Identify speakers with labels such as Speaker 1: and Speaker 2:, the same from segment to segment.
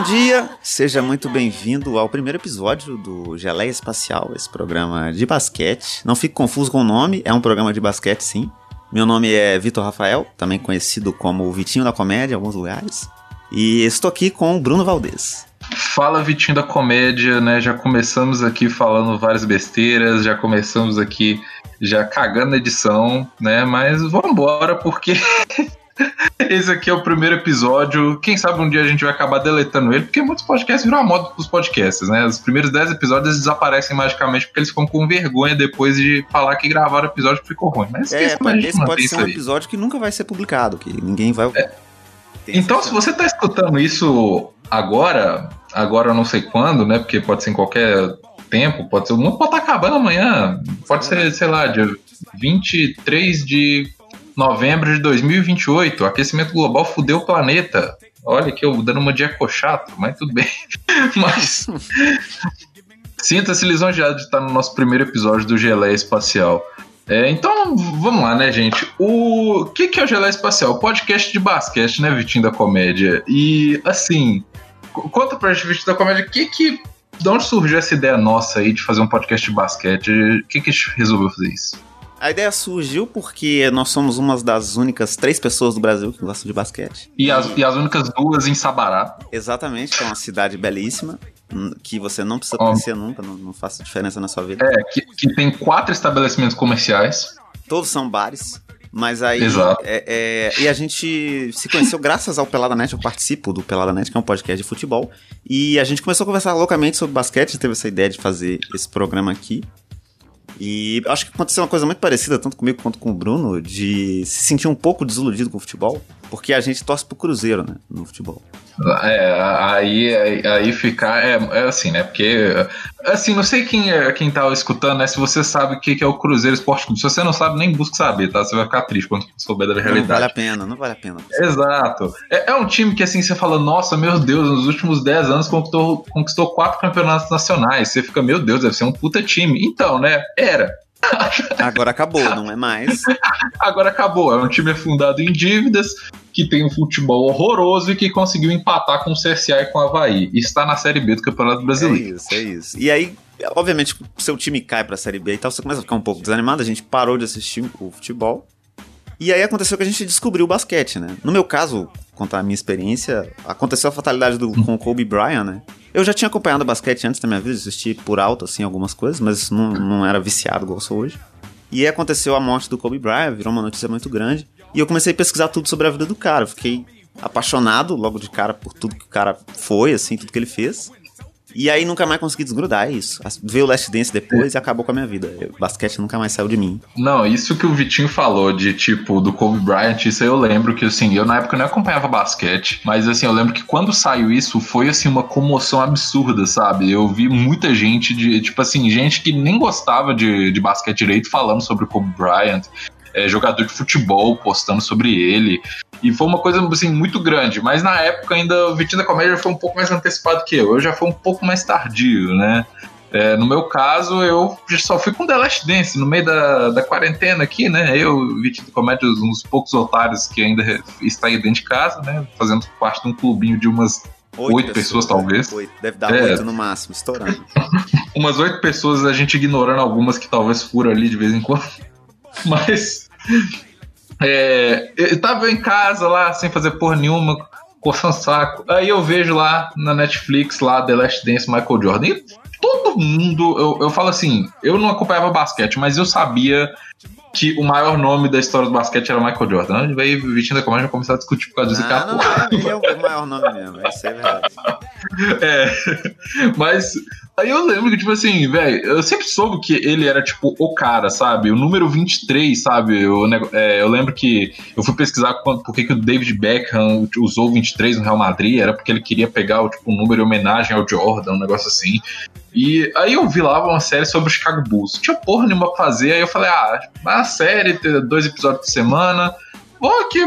Speaker 1: Bom dia, seja muito bem-vindo ao primeiro episódio do Geleia Espacial, esse programa de basquete. Não fique confuso com o nome, é um programa de basquete sim. Meu nome é Vitor Rafael, também conhecido como Vitinho da Comédia em alguns lugares. E estou aqui com o Bruno Valdez.
Speaker 2: Fala Vitinho da Comédia, né? Já começamos aqui falando várias besteiras, já começamos aqui já cagando a edição, né? Mas vamos embora porque esse aqui é o primeiro episódio. Quem sabe um dia a gente vai acabar deletando ele, porque muitos podcasts viram a moda dos podcasts, né? Os primeiros 10 episódios desaparecem magicamente porque eles ficam com vergonha depois de falar que gravaram o episódio que ficou ruim. Mas
Speaker 1: é, esse pode ser um episódio que nunca vai ser publicado, que ninguém vai. É.
Speaker 2: Então, se você está escutando isso agora, agora eu não sei quando, né? Porque pode ser em qualquer tempo, pode ser. O mundo pode estar tá acabando amanhã. Pode ser, sei lá, dia 23 de novembro de 2028. Aquecimento global fudeu o planeta. Olha que eu dando uma de ecochato, mas tudo bem. mas. Sinta-se lisonjeado de estar no nosso primeiro episódio do Geleia Espacial. É, então, vamos lá, né, gente? O que, que é o Geleia Espacial? Podcast de basquete, né, Vitinho da Comédia? E, assim, conta pra gente, Vitinho da Comédia, que que de onde surgiu essa ideia nossa aí de fazer um podcast de basquete? O que, que resolveu fazer isso?
Speaker 1: A ideia surgiu porque nós somos uma das únicas três pessoas do Brasil que gostam de basquete.
Speaker 2: E as, e as únicas duas em Sabará.
Speaker 1: Exatamente, que é uma cidade belíssima, hum, que você não precisa conhecer nunca, não, não faz diferença na sua vida.
Speaker 2: É, que, que tem quatro estabelecimentos comerciais.
Speaker 1: Todos são bares. Mas aí. Exato. É, é, e a gente se conheceu graças ao Pelada Net. Eu participo do Pelada Net, que é um podcast de futebol. E a gente começou a conversar loucamente sobre basquete. Teve essa ideia de fazer esse programa aqui. E acho que aconteceu uma coisa muito parecida, tanto comigo quanto com o Bruno, de se sentir um pouco desiludido com o futebol, porque a gente torce pro Cruzeiro, né, no futebol.
Speaker 2: É, aí, aí, aí ficar, é, é, assim, né, porque, assim, não sei quem, é, quem tá escutando, né, se você sabe o que, que é o Cruzeiro Esporte Clube, se você não sabe, nem busque saber, tá, você vai ficar triste quando souber da realidade.
Speaker 1: Não vale a pena, não vale a pena.
Speaker 2: Exato. É, é um time que, assim, você fala, nossa, meu Deus, nos últimos 10 anos conquistou, conquistou quatro campeonatos nacionais, você fica, meu Deus, deve ser um puta time. Então, né, era.
Speaker 1: Agora acabou, não é mais.
Speaker 2: Agora acabou. É um time fundado em dívidas, que tem um futebol horroroso e que conseguiu empatar com o CSA e com o Havaí. E está na Série B do Campeonato Brasileiro.
Speaker 1: É isso, é isso. E aí, obviamente, seu time cai pra Série B e tal, você começa a ficar um pouco desanimado. A gente parou de assistir o futebol. E aí aconteceu que a gente descobriu o basquete, né? No meu caso, contar a minha experiência, aconteceu a fatalidade do, com o Kobe Bryant, né? Eu já tinha acompanhado basquete antes da minha vida, assisti por alto, assim, algumas coisas, mas não, não era viciado igual sou hoje. E aí aconteceu a morte do Kobe Bryant, virou uma notícia muito grande. E eu comecei a pesquisar tudo sobre a vida do cara. fiquei apaixonado logo de cara por tudo que o cara foi, assim, tudo que ele fez. E aí nunca mais consegui desgrudar, é isso. Veio o Last Dance depois e acabou com a minha vida. O basquete nunca mais saiu de mim.
Speaker 2: Não, isso que o Vitinho falou de tipo do Kobe Bryant, isso eu lembro que assim, eu na época não acompanhava basquete, mas assim, eu lembro que quando saiu isso foi assim uma comoção absurda, sabe? Eu vi muita gente de, tipo assim, gente que nem gostava de, de basquete direito falando sobre o Kobe Bryant é, jogador de futebol postando sobre ele. E foi uma coisa assim, muito grande. Mas na época ainda o Vitinho da Comédia foi um pouco mais antecipado que eu. Eu já fui um pouco mais tardio, né? É, no meu caso, eu só fui com The Last Dance no meio da, da quarentena aqui, né? Eu, Vitinho da Comédia, uns poucos otários que ainda está aí dentro de casa, né? Fazendo parte de um clubinho de umas Oito, oito pessoas, pessoas, talvez.
Speaker 1: Oito. Deve dar é. oito no máximo, estourando.
Speaker 2: Umas oito pessoas, a gente ignorando algumas que talvez furam ali de vez em quando. Mas. É, eu tava em casa lá, sem fazer porra nenhuma, coçando saco. Aí eu vejo lá na Netflix, lá, The Last Dance Michael Jordan. E todo mundo, eu, eu falo assim, eu não acompanhava basquete, mas eu sabia que o maior nome da história do basquete era Michael Jordan. Aí o Vitinho da Comédia começar a discutir por causa disso
Speaker 1: daqui a pouco. Ele é o maior nome mesmo, isso é verdade.
Speaker 2: É, mas Aí eu lembro que, tipo assim, velho, eu sempre soube que ele era, tipo, o cara, sabe? O número 23, sabe? Eu, é, eu lembro que eu fui pesquisar por que, que o David Beckham usou 23 no Real Madrid, era porque ele queria pegar o tipo, um número em homenagem ao Jordan, um negócio assim. E aí eu vi lá uma série sobre o Chicago Bulls. Tinha porra nenhuma pra fazer, aí eu falei, ah, uma série, dois episódios por semana vou aqui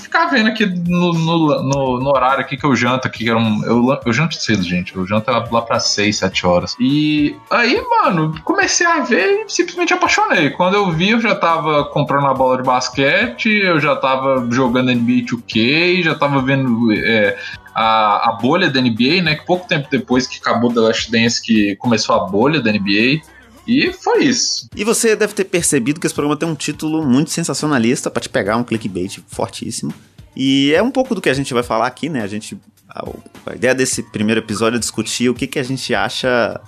Speaker 2: ficar vendo aqui no, no, no, no horário aqui que eu janto aqui, que era um, eu, eu janto cedo, gente. Eu janto lá pra 6, 7 horas. E aí, mano, comecei a ver e simplesmente apaixonei. Quando eu vi, eu já tava comprando a bola de basquete, eu já tava jogando NBA 2K, já tava vendo é, a, a bolha da NBA, né? Que pouco tempo depois que acabou The Last Dance, que começou a bolha da NBA. E foi isso.
Speaker 1: E você deve ter percebido que esse programa tem um título muito sensacionalista para te pegar um clickbait fortíssimo. E é um pouco do que a gente vai falar aqui, né? A gente a, ideia desse primeiro episódio é discutir o que, que a gente acha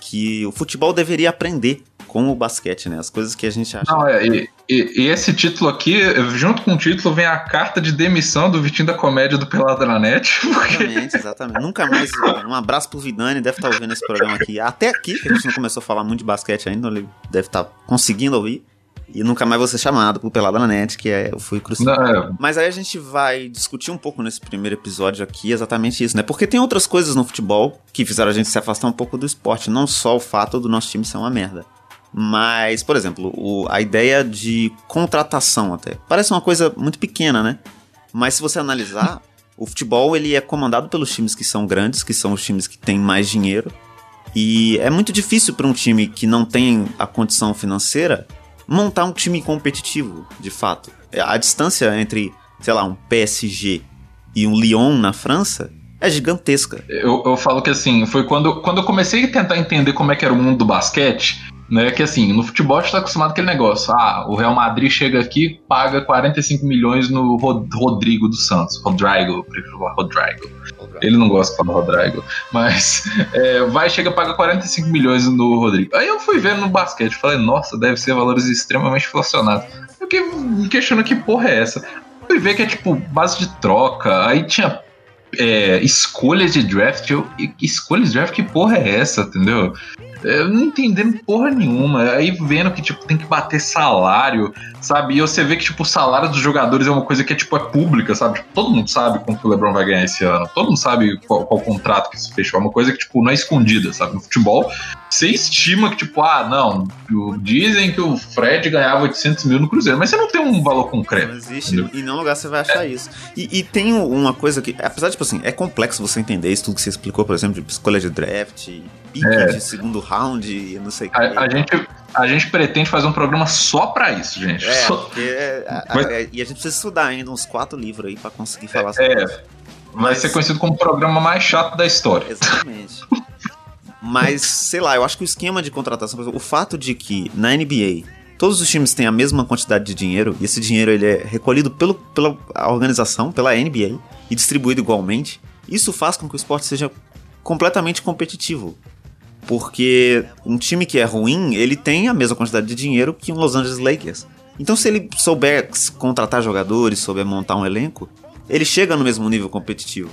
Speaker 1: que o futebol deveria aprender com o basquete, né? As coisas que a gente acha.
Speaker 2: Não, é, e, e, e, esse título aqui, junto com o título, vem a carta de demissão do Vitinho da Comédia do Pelada na Net.
Speaker 1: Porque... Exatamente, exatamente. Nunca mais. Um abraço pro Vidani, deve estar tá ouvindo esse programa aqui. Até aqui, que a gente não começou a falar muito de basquete ainda, ele deve estar tá conseguindo ouvir. E nunca mais vou ser chamado pro Pelada na Net, que é, eu fui crucificado. É. Mas aí a gente vai discutir um pouco nesse primeiro episódio aqui exatamente isso, né? Porque tem outras coisas no futebol que fizeram a gente se afastar um pouco do esporte, não só o fato do nosso time ser uma merda. Mas, por exemplo, o, a ideia de contratação até. Parece uma coisa muito pequena, né? Mas se você analisar, o futebol ele é comandado pelos times que são grandes, que são os times que têm mais dinheiro. E é muito difícil para um time que não tem a condição financeira montar um time competitivo, de fato. A distância entre, sei lá, um PSG e um Lyon na França é gigantesca.
Speaker 2: Eu, eu falo que assim, foi quando, quando eu comecei a tentar entender como é que era o mundo do basquete, né? Que assim, no futebol a gente tá acostumado com aquele negócio. Ah, o Real Madrid chega aqui, paga 45 milhões no Rodrigo dos Santos. Rodrigo, prefiro falar Rodrigo. Ele não gosta de falar Rodrigo. Mas é, vai, chega, paga 45 milhões no Rodrigo. Aí eu fui vendo no basquete, falei, nossa, deve ser valores extremamente inflacionados. Eu fiquei me questionando que porra é essa. Fui ver que é tipo base de troca, aí tinha é, escolhas de draft. Eu, escolhas de draft, que porra é essa, entendeu? Eu não entendendo porra nenhuma. Aí vendo que, tipo, tem que bater salário, sabe? E você vê que, tipo, o salário dos jogadores é uma coisa que é, tipo, é pública, sabe? Tipo, todo mundo sabe quanto o LeBron vai ganhar esse ano. Todo mundo sabe qual, qual contrato que se fechou. É uma coisa que, tipo, não é escondida, sabe? No futebol, você estima que, tipo, ah, não, dizem que o Fred ganhava 800 mil no Cruzeiro, mas você não tem um valor concreto. Não
Speaker 1: existe, entendeu? em nenhum lugar você vai achar é. isso. E, e, tem uma coisa que, apesar de, tipo assim, é complexo você entender isso tudo que você explicou, por exemplo, de escolha de draft, pique é. de segundo round e não sei o que.
Speaker 2: A, a, gente, a gente pretende fazer um programa só pra isso, gente.
Speaker 1: É,
Speaker 2: só...
Speaker 1: porque, a, Mas... a, e a gente precisa estudar ainda uns quatro livros aí pra conseguir falar sobre
Speaker 2: é, isso. Vai ser conhecido como o programa mais chato da história.
Speaker 1: Exatamente. Mas, sei lá, eu acho que o esquema de contratação, o fato de que na NBA todos os times têm a mesma quantidade de dinheiro e esse dinheiro ele é recolhido pelo, pela organização, pela NBA e distribuído igualmente, isso faz com que o esporte seja completamente competitivo. Porque um time que é ruim, ele tem a mesma quantidade de dinheiro que um Los Angeles Lakers. Então, se ele souber contratar jogadores, souber montar um elenco, ele chega no mesmo nível competitivo.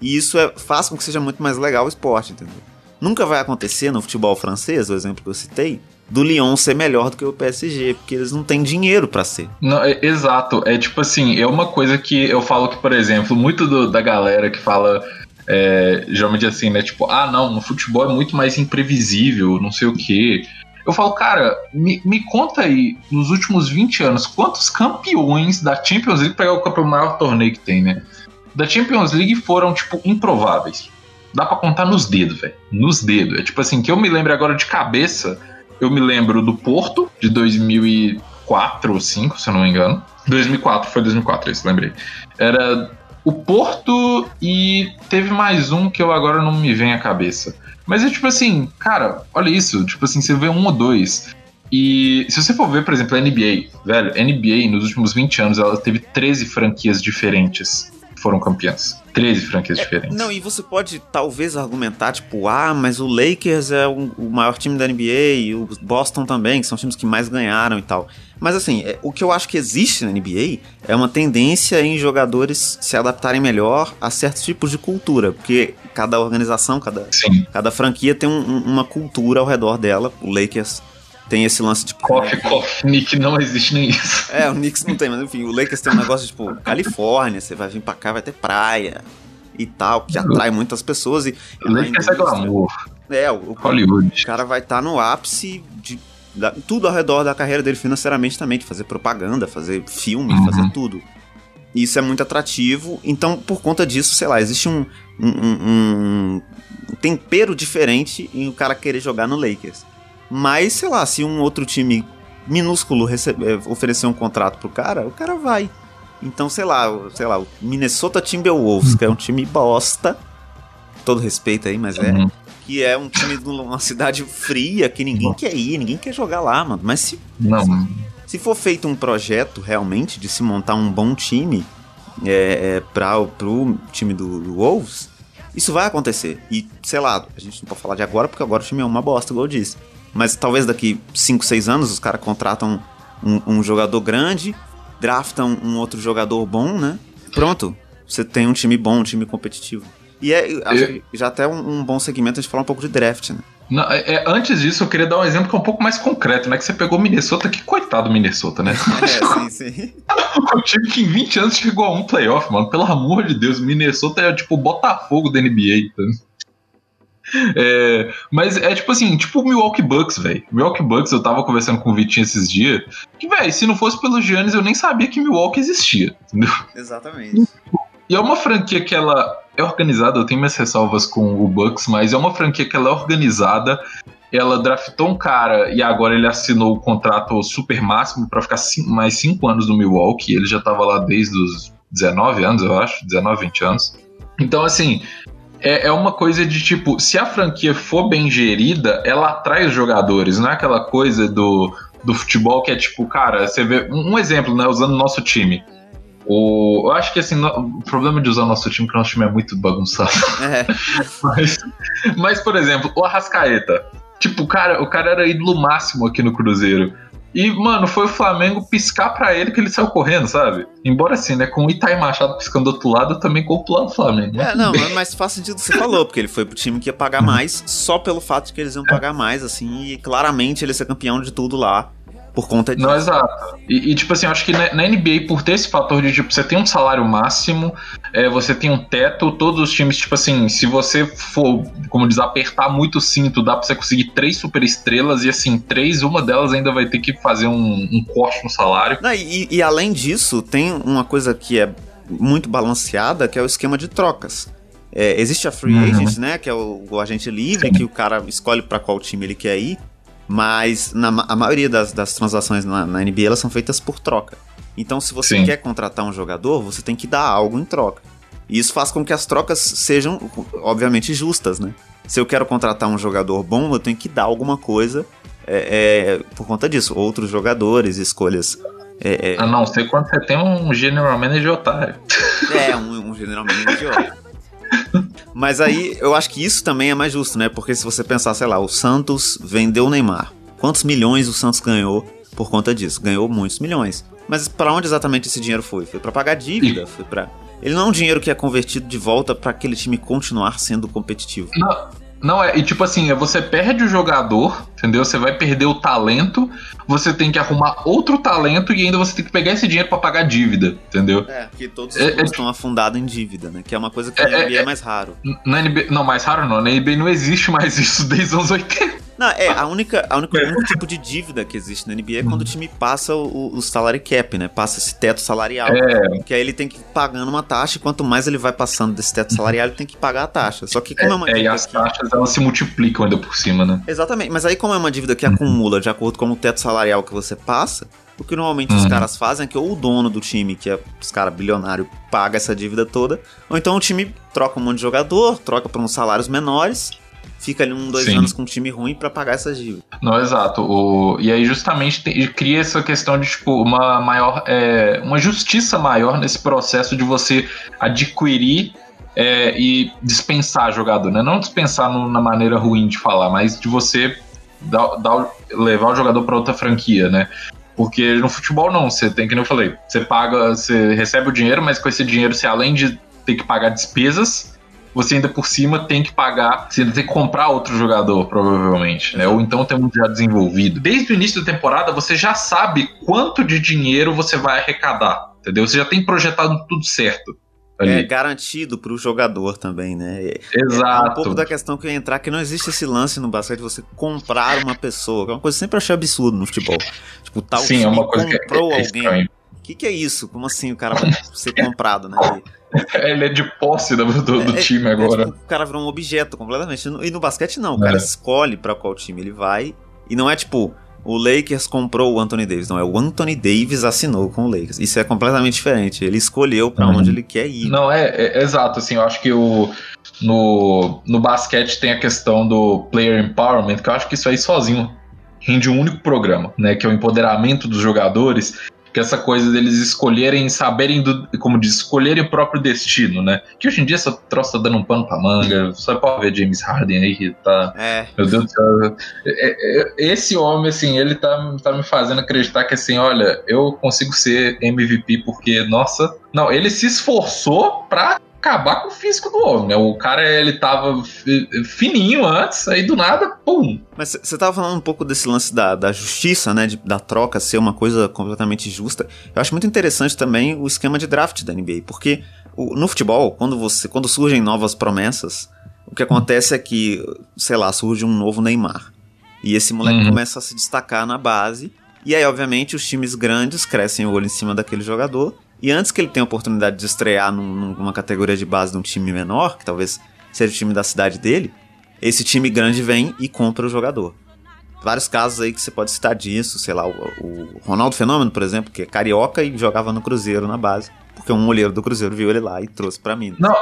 Speaker 1: E isso é, faz com que seja muito mais legal o esporte, entendeu? Nunca vai acontecer no futebol francês, o exemplo que eu citei, do Lyon ser melhor do que o PSG, porque eles não têm dinheiro para ser.
Speaker 2: Não, é, exato. É tipo assim, é uma coisa que eu falo que, por exemplo, muito do, da galera que fala é, geralmente assim, né? Tipo, ah, não, no futebol é muito mais imprevisível, não sei o quê. Eu falo, cara, me, me conta aí, nos últimos 20 anos, quantos campeões da Champions League, pegar o maior torneio que tem, né? Da Champions League foram, tipo, improváveis dá para contar nos dedos, velho. Nos dedos. É tipo assim, que eu me lembro agora de cabeça, eu me lembro do Porto, de 2004 ou 2005, se eu não me engano. 2004, foi 2004, isso, lembrei. Era o Porto e teve mais um que eu agora não me vem à cabeça. Mas é tipo assim, cara, olha isso. Tipo assim, você vê um ou dois. E se você for ver, por exemplo, a NBA, velho, a NBA nos últimos 20 anos ela teve 13 franquias diferentes que foram campeãs. 13 franquias é, diferentes.
Speaker 1: Não, e você pode talvez argumentar, tipo, ah, mas o Lakers é o, o, maior time da NBA e o Boston também, que são times que mais ganharam e tal. Mas assim, é, o que eu acho que existe na NBA é uma tendência em jogadores se adaptarem melhor a certos tipos de cultura, porque cada organização, cada, cada franquia tem um, uma cultura ao redor dela. O Lakers tem esse lance de.
Speaker 2: Coffee, coffee, Nick não existe nem isso.
Speaker 1: É, o Knicks não tem, mas enfim, o Lakers tem um negócio de, tipo, Califórnia, você vai vir pra cá, vai ter praia e tal, que atrai muitas pessoas. E,
Speaker 2: o Lakers é glamour.
Speaker 1: É, o, Hollywood. o cara vai estar tá no ápice de tudo ao redor da carreira dele financeiramente também, de fazer propaganda, fazer filme, uhum. fazer tudo. Isso é muito atrativo. Então, por conta disso, sei lá, existe um, um, um, um tempero diferente em o cara querer jogar no Lakers. Mas, sei lá, se um outro time minúsculo receber, oferecer um contrato pro cara, o cara vai. Então, sei lá, sei lá, o Minnesota Timberwolves, que é um time bosta, todo respeito aí, mas é,
Speaker 2: Uhum.
Speaker 1: Que é um time de uma cidade fria que ninguém quer ir, ninguém quer jogar lá, mano. Mas se,
Speaker 2: Não,
Speaker 1: se for feito um projeto realmente de se montar um bom time é, é, para pro time do, do Wolves, isso vai acontecer. E, sei lá, a gente não pode falar de agora, porque agora o time é uma bosta, igual eu disse. Mas talvez daqui 5, 6 anos os caras contratam um, um jogador grande, draftam um outro jogador bom, né? Pronto, você tem um time bom, um time competitivo. E é, acho
Speaker 2: Eu-
Speaker 1: que já até um, um bom segmento a gente falar um pouco de draft, né?
Speaker 2: Não, é- é, antes disso, eu queria dar um exemplo que é um pouco mais concreto, né? Que você pegou Minnesota, que coitado do Minnesota, né?
Speaker 1: É, sim, sim.
Speaker 2: o time que em 20 anos chegou a um playoff, mano. Pelo amor de Deus, Minnesota é tipo o Botafogo da NBA. Tá? É, mas é tipo assim, tipo o Milwaukee Bucks, velho. Milwaukee Bucks, eu tava conversando com o Vitinho esses dias. Que, velho, se não fosse pelo Giannis, eu nem sabia que Milwaukee existia, entendeu?
Speaker 1: Exatamente.
Speaker 2: E é uma franquia que ela é organizada, eu tenho minhas ressalvas com o Bucks, mas é uma franquia que ela é organizada. Ela draftou um cara e agora ele assinou o contrato super máximo pra ficar mais 5 anos no Milwaukee. Ele já tava lá desde os 19 anos, eu acho, 19, 20 anos. Então, assim, é, é uma coisa de tipo, se a franquia for bem gerida, ela atrai os jogadores, não é aquela coisa do, do futebol que é tipo, cara, você vê. Um exemplo, né? Usando o nosso time. O, eu acho que assim, no- o problema de usar o nosso time é que o nosso time é muito bagunçado.
Speaker 1: É,
Speaker 2: Mas, mas, por exemplo, o Arrascaeta. Tipo, o cara, o cara era ídolo máximo aqui no Cruzeiro. E, mano, foi o Flamengo piscar pra ele que ele saiu correndo, sabe? Embora assim, né? Com o Itaí Machado piscando do outro lado, eu também lado do Flamengo. né?
Speaker 1: É, não, mas faz sentido o que você falou, porque ele foi pro time que ia pagar mais, só pelo fato de que eles iam pagar mais, assim, e claramente ele ia ser campeão de tudo lá, por conta disso.
Speaker 2: Não, exato. E, e, tipo assim, eu acho que na, na NBA, por ter esse fator de, tipo, você tem um salário máximo, é, você tem um teto, todos os times, tipo assim, se você for, como diz, apertar muito o cinto, dá pra você conseguir três super estrelas, e assim, três, uma delas ainda vai ter que fazer um, um corte no salário.
Speaker 1: Não, e, e além disso, tem uma coisa que é muito balanceada, que é o esquema de trocas. É, existe a free
Speaker 2: Uhum.
Speaker 1: agent, né, que é o, o agente livre,
Speaker 2: Sim.
Speaker 1: que o cara escolhe pra qual time ele quer ir, mas na, a maioria das, das transações na, na NBA elas são feitas por troca. Então, se você
Speaker 2: Sim.
Speaker 1: quer contratar um jogador, você tem que dar algo em troca. E isso faz com que as trocas sejam, obviamente, justas, né? Se eu quero contratar um jogador bom, eu tenho que dar alguma coisa é, é, por conta disso. Outros jogadores, escolhas. É, é,
Speaker 2: A não ser quando você tem um general manager otário.
Speaker 1: é, um, um generalmente idiota. Mas aí eu acho que isso também é mais justo, né? Porque se você pensar, sei lá, o Santos vendeu o Neymar. Quantos milhões o Santos ganhou por conta disso? Ganhou muitos milhões. Mas pra onde exatamente esse dinheiro foi? Foi pra pagar dívida, foi para Ele não é um dinheiro que é convertido de volta pra aquele time continuar sendo competitivo.
Speaker 2: Não, não é, e tipo assim, é você perde o jogador, entendeu? Você vai perder o talento, você tem que arrumar outro talento e ainda você tem que pegar esse dinheiro pra pagar dívida, entendeu?
Speaker 1: É, porque todos os
Speaker 2: É, é-
Speaker 1: estão afundados em dívida, né? Que é uma coisa que
Speaker 2: É,
Speaker 1: na NBA é,
Speaker 2: é-
Speaker 1: mais raro.
Speaker 2: Na NBA, não, mais raro não, na NBA não existe mais isso desde os anos 80.
Speaker 1: Não, é, a única, a única, o único tipo de dívida que existe na NBA é quando o time passa o, o salary cap, né? Passa esse teto salarial.
Speaker 2: É,
Speaker 1: Que aí ele tem que ir pagando uma taxa e quanto mais ele vai passando desse teto salarial, ele tem que pagar a taxa. Só que como é, uma
Speaker 2: é, e
Speaker 1: dívida
Speaker 2: as
Speaker 1: que...
Speaker 2: taxas elas se multiplicam ainda por cima, né?
Speaker 1: Exatamente, mas aí como é uma dívida que acumula de acordo com o teto salarial que você passa, o que normalmente os
Speaker 2: Uhum.
Speaker 1: caras fazem é que ou o dono do time, que é os caras bilionário, paga essa dívida toda, ou então o time troca um monte de jogador, troca por uns salários menores, fica ali um, dois
Speaker 2: Sim.
Speaker 1: anos com um time ruim pra pagar essa dívida.
Speaker 2: Não, exato. O, e aí justamente tem- cria essa questão de tipo uma maior, é, uma justiça maior nesse processo de você adquirir é, e dispensar jogador, né? Não dispensar no- na maneira ruim de falar, mas de você dar, dar levar o jogador para outra franquia, né? Porque no futebol não, você tem que nem eu falei, você paga, você recebe o dinheiro, mas com esse dinheiro você além de ter que pagar despesas, você ainda por cima tem que pagar, você ainda tem que comprar outro jogador, provavelmente, né? Ou então tem um já desenvolvido. Desde o início da temporada, você já sabe quanto de dinheiro você vai arrecadar, entendeu? Você já tem projetado tudo certo.
Speaker 1: É
Speaker 2: Ali.
Speaker 1: garantido pro jogador também, né? É,
Speaker 2: Exato.
Speaker 1: É um pouco da questão que eu ia entrar, que não existe esse lance no basquete de você comprar uma pessoa, que é uma coisa que eu sempre achei absurdo no futebol. Tipo, tal
Speaker 2: Sim, é uma coisa que é,
Speaker 1: comprou
Speaker 2: é
Speaker 1: alguém.
Speaker 2: estranho.
Speaker 1: que, que é isso? Como assim o cara vai ser comprado, né?
Speaker 2: Ele é de posse do, do, do
Speaker 1: É,
Speaker 2: time
Speaker 1: é,
Speaker 2: agora.
Speaker 1: tipo, o cara virou um objeto completamente. E no- basquete não, o cara
Speaker 2: É.
Speaker 1: escolhe pra qual time ele vai. E não é tipo, o Lakers comprou o Anthony Davis. Não, é o Anthony Davis assinou com o Lakers. Isso é completamente diferente. Ele escolheu pra
Speaker 2: Uhum.
Speaker 1: onde ele quer ir.
Speaker 2: Não, é, é- exato, assim, eu acho que o, no, no basquete tem a questão do player empowerment, que eu acho que isso aí sozinho rende um único programa, né, que é o empoderamento dos jogadores, que essa coisa deles escolherem, saberem, do, como diz, escolherem o próprio destino, né, que hoje em dia essa troça tá dando um pano pra manga, só pode ver James Harden aí que tá
Speaker 1: É,
Speaker 2: meu Deus do céu. É- é- Esse homem, assim, ele tá, tá me fazendo acreditar que, assim, olha, eu consigo ser MVP porque, nossa. Não, ele se esforçou pra acabar com o físico do homem, né? O cara, ele tava fi- fininho antes, aí do nada, pum.
Speaker 1: Mas você tava falando um pouco desse lance da, da justiça, né? de- da troca ser uma coisa completamente justa. Eu acho muito interessante também o esquema de draft da NBA, porque o- no futebol, quando você quando surgem novas promessas, o que acontece é que, sei lá, surge um novo Neymar. E esse moleque
Speaker 2: Uhum.
Speaker 1: começa a se destacar na base. E aí, obviamente, os times grandes crescem o olho em cima daquele jogador. E antes que ele tenha a oportunidade de estrear num- numa categoria de base de um time menor, que talvez seja o time da cidade dele, esse time grande vem e compra o jogador. Vários casos aí que você pode citar disso, sei lá, o, o Ronaldo Fenômeno, por exemplo, que é carioca e jogava no Cruzeiro na base, porque um olheiro do Cruzeiro viu ele lá e trouxe pra mim.
Speaker 2: Não,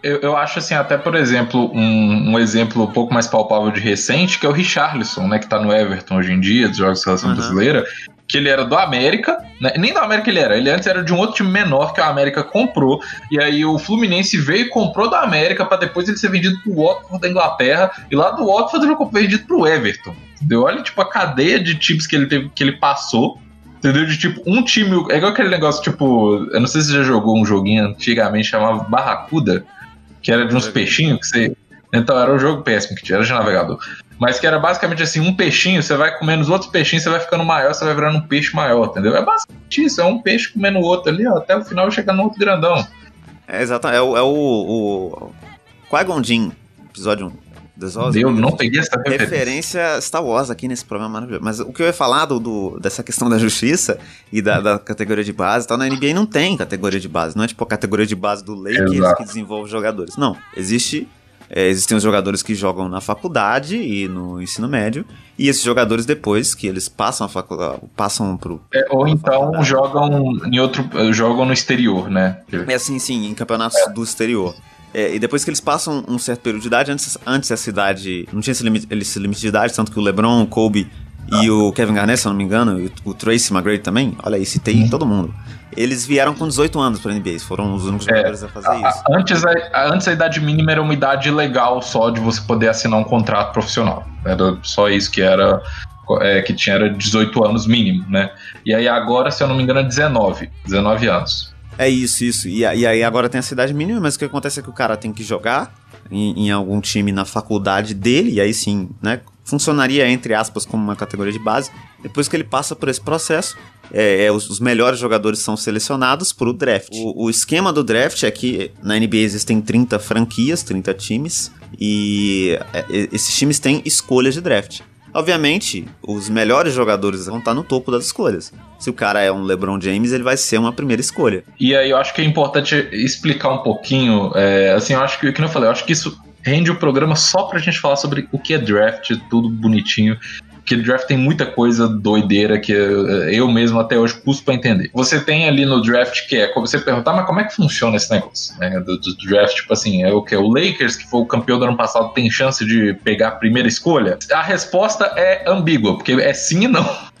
Speaker 2: eu, eu acho, assim, até, por exemplo, um, um exemplo um pouco mais palpável de recente, que é o Richarlison, né, que tá no Everton hoje em dia, dos Jogos da Seleção
Speaker 1: Uhum.
Speaker 2: Brasileira, que ele era do América, né? nem do América ele era, ele antes era de um outro time menor que a América comprou, e aí o Fluminense veio e comprou da América para depois ele ser vendido pro Watford da Inglaterra, e lá do Watford ele foi vendido pro Everton. Entendeu? Olha, tipo, a cadeia de times que ele teve, que ele passou. Entendeu? De tipo, um time. É igual aquele negócio, tipo. Eu não sei se você já jogou um joguinho antigamente chamava Barracuda, que era de uns peixinhos que você. Então, era um jogo péssimo que tinha, era de navegador. Mas que era basicamente assim, um peixinho, você vai comendo os outros peixinhos, você vai ficando maior, você vai virando um peixe maior, entendeu? É basicamente isso, é um peixe comendo o outro ali, ó, até o final chegar no outro grandão.
Speaker 1: É, exato, é o, é o, o Qui-Gon Jinn, episódio 1. dos Osmond.
Speaker 2: Eu não peguei essa referência.
Speaker 1: referência Star Wars aqui nesse programa maravilhoso. Mas o que eu ia falar do, do- dessa questão da justiça e da, da categoria de base e tal, na NBA não tem categoria de base. Não é tipo a categoria de base do Lakers
Speaker 2: Exato.
Speaker 1: que desenvolve jogadores. Não. Existe. É, existem os jogadores que jogam na faculdade e no ensino médio. E esses jogadores, depois que eles passam a faculdade, passam pro.
Speaker 2: É, ou então
Speaker 1: faculdade.
Speaker 2: jogam em outro. jogam no exterior, né?
Speaker 1: É assim, sim, em campeonatos do exterior. É, e depois que eles passam um certo período de idade, antes, antes essa idade. Não tinha esse limite, esse limite de idade, tanto que o LeBron, o Kobe e o Kevin Garnett, se eu não me engano, e o, o Tracy McGrady também, olha aí, citei
Speaker 2: Uhum.
Speaker 1: todo mundo. Eles vieram com 18 anos pra NBA, foram os únicos
Speaker 2: É,
Speaker 1: jogadores a fazer
Speaker 2: A-
Speaker 1: isso.
Speaker 2: Antes a, antes a idade mínima era uma idade legal só de você poder assinar um contrato profissional. Era só isso que era. é, que tinha era 18 anos mínimo, né? E aí agora, se eu não me engano, é 19. 19 anos.
Speaker 1: É isso, isso. E, e aí agora tem a cidade mínima, mas o que acontece é que o cara tem que jogar em, em algum time na faculdade dele, e aí sim, né? Funcionaria, entre aspas, como uma categoria de base. Depois que ele passa por esse processo, é, é, os, os melhores jogadores são selecionados para o draft. O, esquema do draft é que na NBA existem 30 franquias, 30 times, e é, é, esses times têm escolhas de draft. Obviamente, os melhores jogadores vão estar no topo das escolhas. Se o cara é um LeBron James, ele vai ser uma primeira escolha.
Speaker 2: E aí eu acho que é importante explicar um pouquinho. é, assim, eu acho que, como eu falei, eu acho que isso rende o programa só pra gente falar sobre o que é draft, tudo bonitinho. Porque draft tem muita coisa doideira que eu, mesmo até hoje custo pra entender. Você tem ali no draft que é como você perguntar, mas como é que funciona esse negócio? né, do, do draft, tipo assim, é o que? O Lakers, que foi o campeão do ano passado, tem chance de pegar a primeira escolha? A resposta é ambígua, porque é sim e não.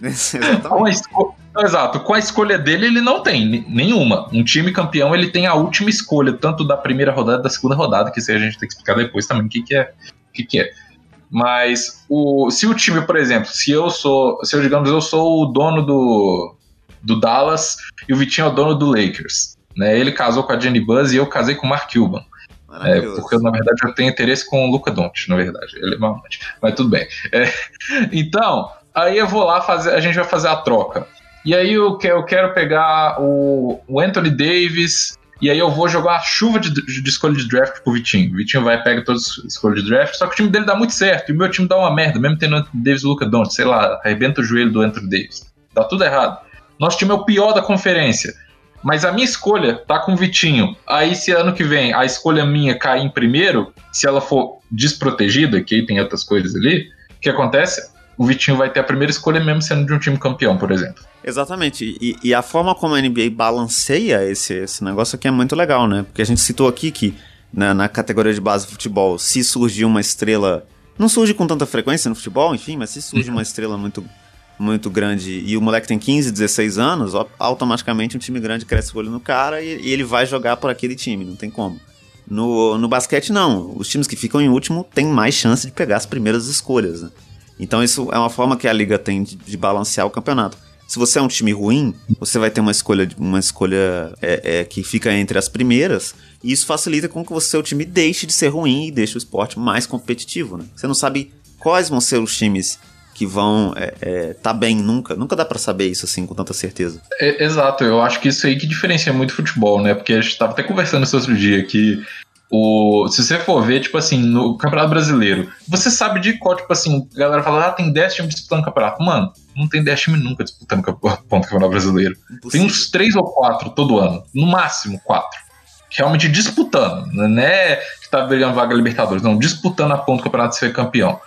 Speaker 2: Esco- Exato, com a escolha dele ele não tem nenhuma. Um time campeão ele tem a última escolha, tanto da primeira rodada da segunda rodada, que isso aí a gente tem que explicar depois também o que, que é. O que, que é. Mas o, se o time, por exemplo, se eu sou, se eu digamos eu sou o dono do, do Dallas e o Vitinho é o dono do Lakers, né? Ele casou com a Jenny Buzz e eu casei com o Mark Cuban. É, porque na verdade eu tenho interesse com o Luca Doncic, na verdade. Ele é meu amante. Mas tudo bem. É, então, aí eu vou lá fazer, a gente vai fazer a troca. E aí eu, que- eu quero pegar o, o Anthony Davis e aí eu vou jogar a chuva de, de escolha de draft pro Vitinho. O Vitinho vai pegar todas as escolhas de draft, só que o time dele dá muito certo e o meu time dá uma merda, mesmo tendo Anthony Davis e Luca Doncic, sei lá, arrebenta o joelho do Anthony Davis. Dá tudo errado. Nosso time é o pior da conferência. Mas a minha escolha tá com o Vitinho. Aí, se ano que vem a escolha minha cair em primeiro, se ela for desprotegida, que aí tem outras coisas ali, o que acontece? O Vitinho vai ter a primeira escolha mesmo sendo de um time campeão, por exemplo.
Speaker 1: Exatamente. E, e a forma como a NBA balanceia esse, esse negócio aqui é muito legal, né? Porque a gente citou aqui que na, na categoria de base de futebol, se surgir uma estrela. Não surge com tanta frequência no futebol, enfim, mas se surge uma estrela muito muito grande e o moleque tem 15, 16 anos, automaticamente um time grande cresce o olho no cara e, e, ele vai jogar por aquele time, não tem como. No, no basquete, não. Os times que ficam em último têm mais chance de pegar as primeiras escolhas. Né? Então, isso é uma forma que a liga tem de, de balancear o campeonato. Se você é um time ruim, você vai ter uma escolha, uma escolha é, é, que fica entre as primeiras, e isso facilita com que o seu time deixe de ser ruim e deixe o esporte mais competitivo. Né? Você não sabe quais vão ser os times que vão é, é, tá bem nunca. Nunca dá para saber isso assim com tanta certeza.
Speaker 2: É, exato, eu acho que isso aí que diferencia muito o futebol, né? Porque a gente tava até conversando isso outro dia que o, se você for ver, tipo assim, no Campeonato Brasileiro, você sabe de qual, tipo assim, a galera fala, ah, tem 10 times disputando o campeonato. Mano, não tem 10 times nunca disputando o Campeonato Brasileiro. Impossível. Tem uns 3 ou 4 todo ano, no máximo 4. Realmente disputando, não é que tá brigando vaga Libertadores, não, disputando a ponta do campeonato de ser campeão.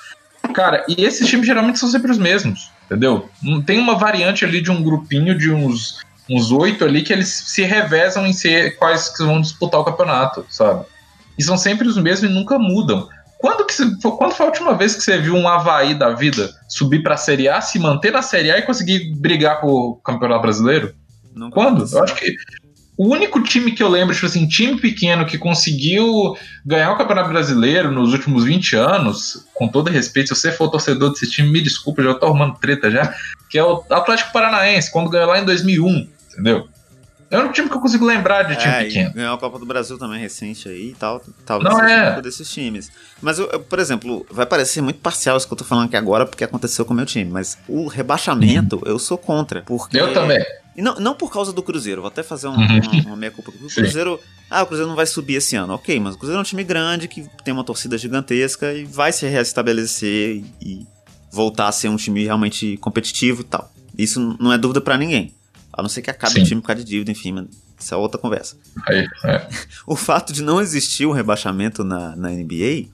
Speaker 2: Cara, e esses times geralmente são sempre os mesmos, entendeu? Não tem uma variante ali de um grupinho de uns uns oito ali que eles se revezam em ser quais que vão disputar o campeonato, sabe? E são sempre os mesmos e nunca mudam. Quando, que quando foi a última vez que você viu um Havaí da vida subir pra Série A, se manter na Série A e conseguir brigar com o Campeonato Brasileiro? Nunca Quando? Eu acho que o único time que eu lembro, tipo assim, time pequeno que conseguiu ganhar o Campeonato Brasileiro nos últimos 20 anos, com todo respeito, se você for torcedor desse time, me desculpa, já tô arrumando treta já, que é o Atlético Paranaense, quando ganhou lá em 2001, entendeu? É um time que eu consigo lembrar de time é, pequeno.
Speaker 1: Ganhou a Copa do Brasil também recente aí e tal. Talvez Não é. um desses times. Mas, eu, eu, por exemplo, vai parecer muito parcial isso que eu tô falando aqui agora, porque aconteceu com o meu time. Mas o rebaixamento, eu sou contra. Porque...
Speaker 2: Eu também.
Speaker 1: E não, não por causa do Cruzeiro, vou até fazer um, uhum. uma, uma meia culpa. O Cruzeiro. Ah, o Cruzeiro não vai subir esse ano. Ok, mas o Cruzeiro é um time grande que tem uma torcida gigantesca e vai se restabelecer e, e voltar a ser um time realmente competitivo e tal. Isso não é dúvida para ninguém. A não ser que acabe Sim. o time por causa de dívida, enfim, mas isso é outra conversa.
Speaker 2: Aí, é.
Speaker 1: o fato de não existir um rebaixamento na, na NBA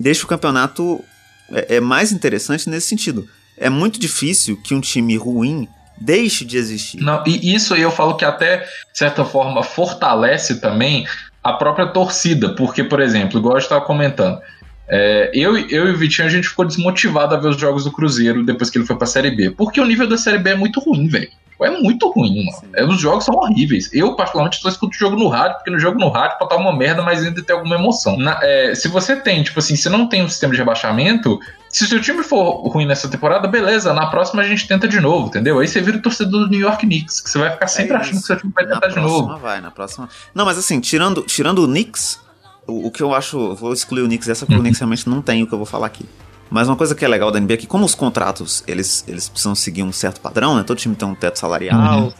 Speaker 1: deixa o campeonato é, é, mais interessante nesse sentido. É muito difícil que um time ruim deixe de existir.
Speaker 2: Não, e isso aí eu falo que até, de certa forma, fortalece também a própria torcida, porque, por exemplo, igual eu estava comentando, é, eu, eu e o Vitinho a gente ficou desmotivado a ver os jogos do Cruzeiro depois que ele foi pra Série B, porque o nível da Série B é muito ruim, velho é muito ruim, mano. É, os jogos são horríveis. Eu, particularmente, só escuto o jogo no rádio, porque no jogo no rádio pode estar uma merda, mas ainda tem alguma emoção. Na, é, se você tem, tipo assim, se não tem um sistema de rebaixamento, se o seu time for ruim nessa temporada, beleza, na próxima a gente tenta de novo, entendeu? Aí você vira o torcedor do New York Knicks, que você vai ficar sempre é achando que seu time vai tentar de novo.
Speaker 1: Vai, na próxima. Não, mas assim, tirando, tirando o Knicks, o, o que eu acho. Vou excluir o Knicks essa, porque uhum. o Knicks realmente não tem o que eu vou falar aqui. Mas uma coisa que é legal da NBA é que, como os contratos eles, eles precisam seguir um certo padrão, né? Todo time tem um teto salarial. Uhum.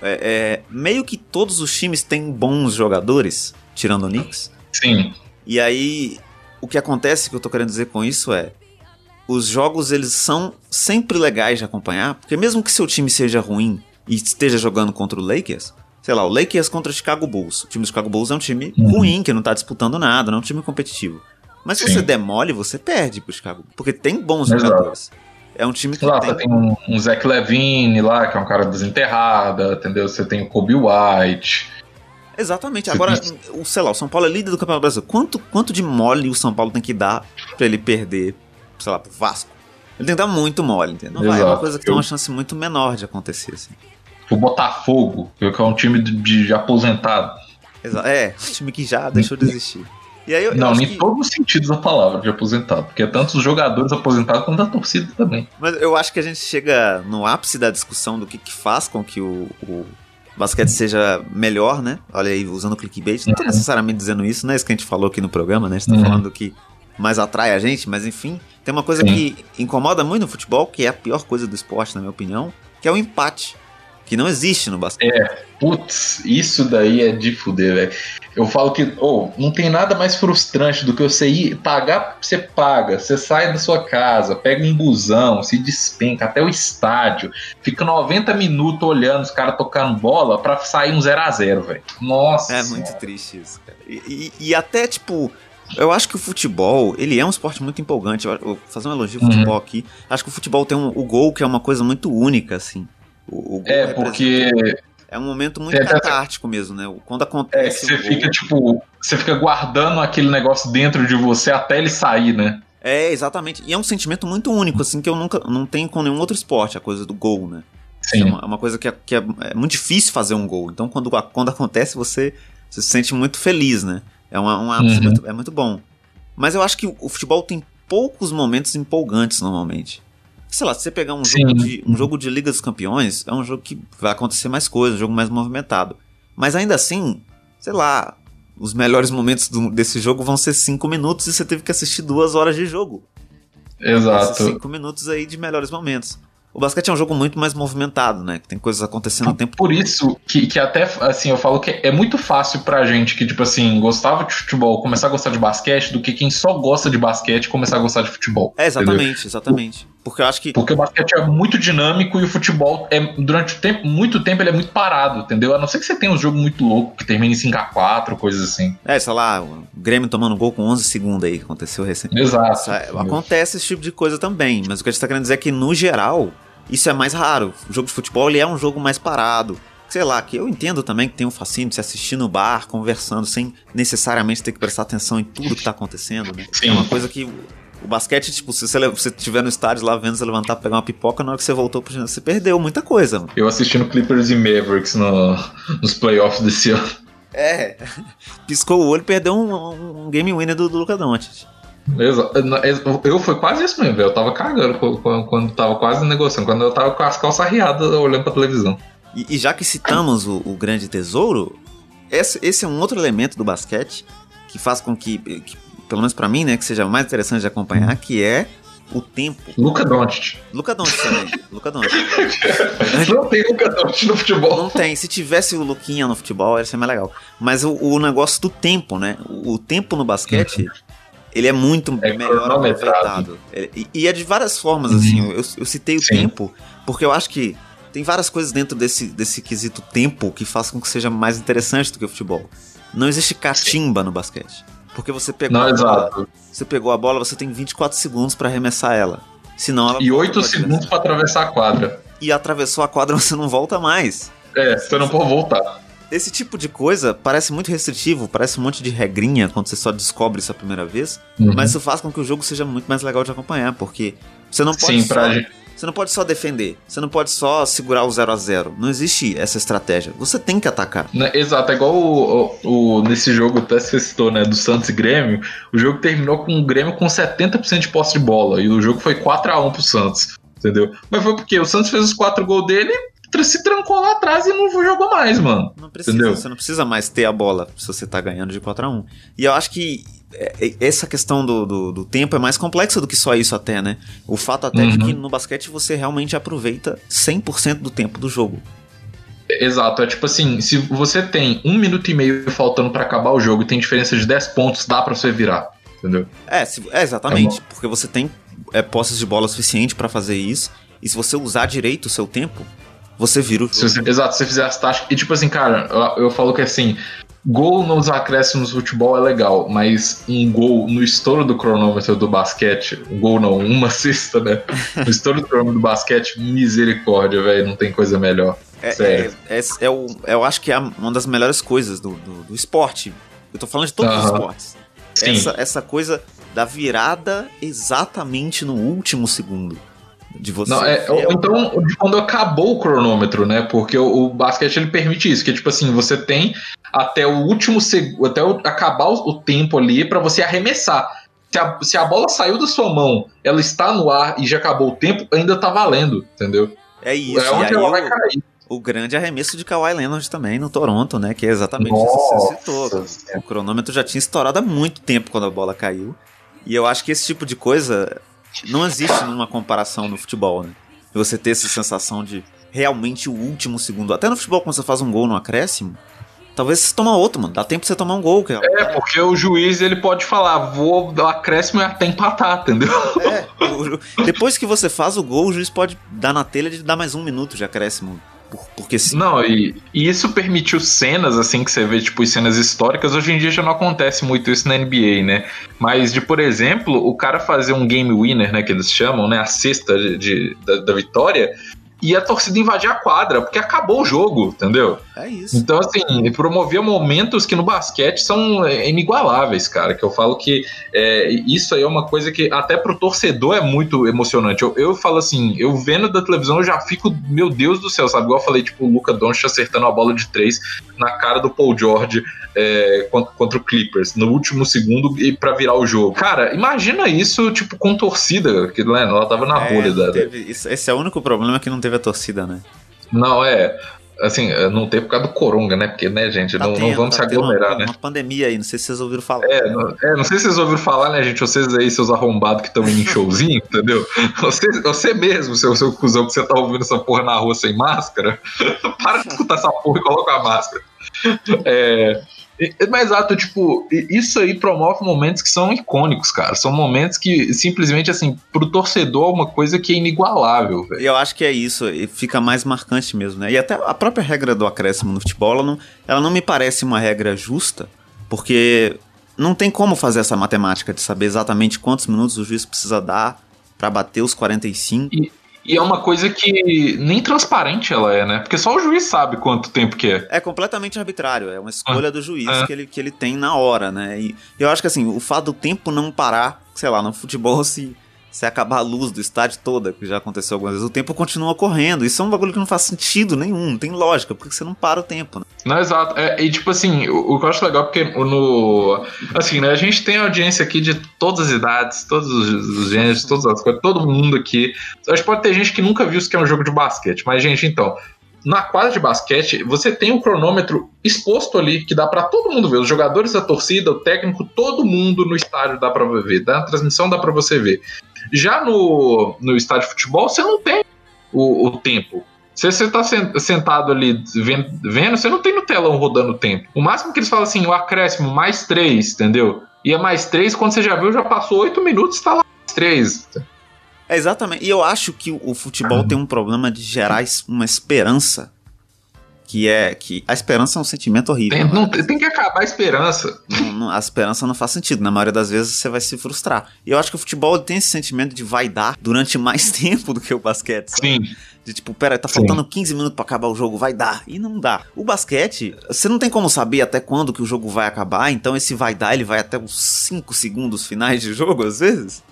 Speaker 1: É, é, meio que todos os times têm bons jogadores, tirando o Knicks.
Speaker 2: Sim.
Speaker 1: E aí, o que acontece, que eu tô querendo dizer com isso é. Os jogos, eles são sempre legais de acompanhar, porque mesmo que seu time seja ruim e esteja jogando contra o Lakers, sei lá, o Lakers contra o Chicago Bulls. O time do Chicago Bulls é um time uhum. ruim, que não tá disputando nada, não é um time competitivo. Mas se Sim. você demole, você perde pro Chicago. Porque tem bons Exato. jogadores. É um time que
Speaker 2: lá,
Speaker 1: tem...
Speaker 2: Você tem um, um Zach Levine lá, que é um cara desenterrado, entendeu? Você tem o Kobe White.
Speaker 1: Exatamente. Agora, o, sei lá, o São Paulo é líder do Campeonato Brasileiro. Quanto, quanto de mole o São Paulo tem que dar pra ele perder, sei lá, pro Vasco? Ele tem que dar muito mole, entendeu? Não vai, é uma coisa que tem uma chance muito menor de acontecer, assim.
Speaker 2: O Botafogo, que é um time de, de aposentado.
Speaker 1: Exato. É, um time que já deixou de existir.
Speaker 2: E aí eu, não, em que... todos os sentidos da palavra de aposentado, porque é tanto os jogadores aposentados quanto a torcida também.
Speaker 1: Mas eu acho que a gente chega no ápice da discussão do que, que faz com que o, o basquete seja melhor, né? Olha aí, usando o clickbait, não tô uhum. necessariamente dizendo isso, não é isso que a gente falou aqui no programa, né? A gente tá uhum. falando que mais atrai a gente, mas enfim, tem uma coisa Sim. que incomoda muito no futebol, que é a pior coisa do esporte, na minha opinião, que é o empate. Que não existe no basquete.
Speaker 2: É, putz, isso daí é de fuder, velho. Eu falo que, oh, não tem nada mais frustrante do que você ir pagar, você paga, você sai da sua casa, pega um busão, se despenca até o estádio, fica 90 minutos olhando os caras tocando bola pra sair um 0 a 0 velho. Nossa.
Speaker 1: É muito triste isso, cara. E, e, e, até, tipo, eu acho que o futebol, ele é um esporte muito empolgante. Eu vou fazer um elogio ao uhum. futebol aqui. Acho que o futebol tem um, o gol que é uma coisa muito única, assim.
Speaker 2: O, o é, porque
Speaker 1: é um momento muito é, catártico mesmo, né? Quando acontece.
Speaker 2: É, você um fica, gol... tipo, você fica guardando aquele negócio dentro de você até ele sair, né?
Speaker 1: É, exatamente. E é um sentimento muito único, assim, que eu nunca não tenho com nenhum outro esporte, a coisa do gol, né? Sim. É uma, é uma coisa que, é, que é, é, muito difícil fazer um gol. Então, quando, quando acontece, você, você se sente muito feliz, né? É, uma, uma uhum. muito, é muito bom. Mas eu acho que o futebol tem poucos momentos empolgantes, normalmente sei lá, se você pegar um jogo, de, um jogo de Liga dos Campeões, é um jogo que vai acontecer mais coisas, um jogo mais movimentado. Mas ainda assim, sei lá, os melhores momentos do, desse jogo vão ser cinco minutos e você teve que assistir duas horas de jogo.
Speaker 2: Exato. Esses
Speaker 1: cinco minutos aí de melhores momentos. O basquete é um jogo muito mais movimentado, né? Que tem coisas acontecendo o tempo
Speaker 2: Por isso que, que até, assim, eu falo que é muito fácil pra gente que, tipo assim, gostava de futebol começar a gostar de basquete do que quem só gosta de basquete começar a gostar de futebol.
Speaker 1: É, exatamente, entendeu? exatamente. Porque eu acho que.
Speaker 2: Porque o basquete é muito dinâmico e o futebol, é, durante tempo, muito tempo, ele é muito parado, entendeu? A não ser que você tenha um jogo muito louco que termine em 5x4, coisas assim.
Speaker 1: É, sei lá, o Grêmio tomando gol com 11 segundos aí, que aconteceu recentemente.
Speaker 2: Exato.
Speaker 1: Acontece esse tipo de coisa também, mas o que a gente tá querendo dizer é que, no geral isso é mais raro. O jogo de futebol ele é um jogo mais parado. Sei lá, que eu entendo também que tem um fascínio de se assistir no bar, conversando, sem necessariamente ter que prestar atenção em tudo que tá acontecendo, né? Sim. É uma coisa que o basquete, tipo, se você estiver no estádio lá vendo você levantar pegar uma pipoca, na hora que você voltou pro ginásio, você perdeu muita coisa. Mano.
Speaker 2: Eu assistindo Clippers e Mavericks no, nos playoffs desse ano.
Speaker 1: É, piscou o olho e perdeu um, um, game winner do, do Luca Doncic.
Speaker 2: Eu foi quase isso mesmo, velho. Eu tava cagando quando, quando tava quase negociando, quando eu tava com as calças riadas olhando pra televisão.
Speaker 1: E, e já que citamos o, o, grande tesouro, esse, esse, é um outro elemento do basquete que faz com que, que pelo menos para mim, né, que seja mais interessante de acompanhar, que é o tempo.
Speaker 2: Luca Doncic.
Speaker 1: Luca Doncic também. Luca Doncic.
Speaker 2: Não tem Luca Doncic no futebol.
Speaker 1: Não tem. Se tivesse o Luquinha no futebol, ia ser mais legal. Mas o, o negócio do tempo, né? O, o tempo no basquete uhum ele é muito é melhor aproveitado. E, e, é de várias formas, assim. uhum. assim. Eu, eu citei o Sim. tempo, porque eu acho que tem várias coisas dentro desse, desse quesito tempo que faz com que seja mais interessante do que o futebol. Não existe catimba no basquete. Porque você pegou
Speaker 2: Não,
Speaker 1: a
Speaker 2: bola, exato.
Speaker 1: você pegou a bola, você tem 24 segundos para arremessar ela. Senão ela
Speaker 2: E 8 segundos para atravessar a quadra.
Speaker 1: E atravessou a quadra, você não volta mais.
Speaker 2: É, você não pode voltar.
Speaker 1: Esse tipo de coisa parece muito restritivo, parece um monte de regrinha quando você só descobre isso a primeira vez, uhum. mas isso faz com que o jogo seja muito mais legal de acompanhar, porque você não pode
Speaker 2: Sim,
Speaker 1: só,
Speaker 2: pra...
Speaker 1: você não pode só defender, você não pode só segurar o 0 a 0 Não existe essa estratégia. Você tem que atacar.
Speaker 2: Né, exato, é igual o, o, o, nesse jogo, até você citou, né, do Santos e Grêmio, o jogo terminou com o Grêmio com 70% de posse de bola, e o jogo foi 4 a 1 pro Santos entendeu? Mas foi porque o Santos fez os quatro gols dele se trancou lá atrás e não jogou mais, mano.
Speaker 1: Não precisa, entendeu? você não precisa mais ter a bola se você tá ganhando de 4 a 1 E eu acho que é, é, essa questão do, do, do, tempo é mais complexa do que só isso até, né? O fato até uhum. de que no basquete você realmente aproveita 100% do tempo do jogo.
Speaker 2: Exato, é tipo assim, se você tem um minuto e meio faltando para acabar o jogo e tem diferença de 10 pontos, dá para você virar, entendeu?
Speaker 1: É, se, é exatamente, é porque você tem é, posses de bola suficiente para fazer isso, e se você usar direito o seu tempo, você vira o jogo.
Speaker 2: Se você, exato, se você fizer as taxas. E tipo assim, cara, eu, eu falo que assim, gol nos acréscimos no futebol é legal, mas um gol no estouro do cronômetro do basquete, um gol não, uma cesta, né? No estouro do cronômetro do basquete, misericórdia, velho, não tem coisa melhor. É, Sério.
Speaker 1: É, é, é, o, eu acho que é uma das melhores coisas do, do, do esporte. Eu tô falando de todos os esportes. Sim. Essa, essa coisa da virada exatamente no último segundo de você.
Speaker 2: Não, é, ou, então, de quando acabou o cronômetro, né? Porque o, o, basquete ele permite isso, que é tipo assim, você tem até o último segundo, até o, acabar o, o, tempo ali para você arremessar. Se a, se a bola saiu da sua mão, ela está no ar e já acabou o tempo, ainda tá valendo, entendeu?
Speaker 1: É isso. É onde ela vai cair. O grande arremesso de Kawhi Leonard também no Toronto, né? Que é exatamente Nossa, isso que você citou. O cronômetro já tinha estourado há muito tempo quando a bola caiu. E eu acho que esse tipo de coisa não existe numa comparação no futebol, né? Você ter essa sensação de realmente o último segundo. Até no futebol, quando você faz um gol no acréscimo, talvez você toma outro, mano. Dá tempo pra você tomar um gol.
Speaker 2: Que é... é, porque o juiz ele pode falar, vou dar acréscimo e até empatar, entendeu? É,
Speaker 1: o, depois que você faz o gol, o juiz pode dar na telha de dar mais um minuto de acréscimo porque
Speaker 2: se... Não, e, e, isso permitiu cenas, assim, que você vê, tipo, cenas históricas. Hoje em dia já não acontece muito isso na NBA, né? Mas de, por exemplo, o cara fazer um game winner, né, que eles chamam, né? A cesta de, de da, da vitória e a torcida invadir a quadra, porque acabou o jogo, entendeu?
Speaker 1: É isso.
Speaker 2: Então, assim, promovia momentos que no basquete são é, inigualáveis, cara. Que eu falo que é, isso aí é uma coisa que até pro torcedor é muito emocionante. Eu, eu falo assim, eu vendo da televisão eu já fico, meu Deus do céu, sabe? Igual eu falei, tipo, o Luca Doncic acertando a bola de três na cara do Paul George é, contra, o Clippers no último segundo e para virar o jogo. Cara, imagina isso, tipo, com torcida, que né, ela tava na é, rolha da.
Speaker 1: Teve, esse é o único problema que não teve a torcida, né?
Speaker 2: Não, é. Assim, é, não teve por causa do Coronga, né? Porque, né, gente, tá não, tendo, não vamos tá se aglomerar,
Speaker 1: uma,
Speaker 2: né?
Speaker 1: uma pandemia aí, não sei se vocês ouviram falar.
Speaker 2: É, não, é, não sei se vocês ouviram falar, né, gente? Vocês aí, seus arrombados que estão indo em showzinho, entendeu? Você, você mesmo, seu, seu cuzão, que você tá ouvindo essa porra na rua sem máscara, para de escutar essa porra e coloca a máscara. É, mas exato, tipo, isso aí promove momentos que são icônicos, cara. São momentos que simplesmente, assim, pro torcedor é uma coisa que é inigualável, velho.
Speaker 1: Eu acho que é isso, e fica mais marcante mesmo, né? E até a própria regra do acréscimo no futebol, ela não, ela não me parece uma regra justa, porque não tem como fazer essa matemática de saber exatamente quantos minutos o juiz precisa dar para bater os 45.
Speaker 2: E, e é uma coisa que nem transparente ela é, né? Porque só o juiz sabe quanto tempo que é.
Speaker 1: É completamente arbitrário, é uma escolha ah, do juiz é. que, ele, que ele tem na hora, né? E eu acho que assim, o fato do tempo não parar, sei lá, no futebol se se acabar a luz do estádio toda, que já aconteceu algumas vezes, o tempo continua correndo. Isso é um bagulho que não faz sentido nenhum, não tem lógica, porque você não para o tempo, né?
Speaker 2: Não, exato. É, e tipo assim, o, o, que eu acho legal, porque no. Assim, né, a gente tem audiência aqui de todas as idades, todos os, os gêneros, todas as coisas, todo mundo aqui. Acho que pode ter gente que nunca viu isso que é um jogo de basquete, mas, gente, então, na quadra de basquete, você tem um cronômetro exposto ali que dá para todo mundo ver. Os jogadores da torcida, o técnico, todo mundo no estádio dá para ver. Na transmissão dá para você ver. Já no, no estádio de futebol, você não tem o, o tempo. Se você está sentado ali vendo, você não tem no telão rodando o tempo. O máximo que eles falam assim, o acréscimo, mais três, entendeu? E é mais três, quando você já viu, já passou oito minutos, está lá mais três.
Speaker 1: É exatamente. E eu acho que o futebol tem um problema de gerar uma esperança. Que é que a esperança é um sentimento horrível.
Speaker 2: Tem, não, tem que acabar a esperança.
Speaker 1: Não, não, a esperança não faz sentido. Na maioria das vezes você vai se frustrar. E eu acho que o futebol tem esse sentimento de vai dar durante mais tempo do que o basquete.
Speaker 2: Sabe? Sim.
Speaker 1: De tipo, pera, tá faltando Sim. 15 minutos para acabar o jogo, vai dar. E não dá. O basquete, você não tem como saber até quando que o jogo vai acabar, então esse vai dar, ele vai até os 5 segundos finais de jogo, às vezes.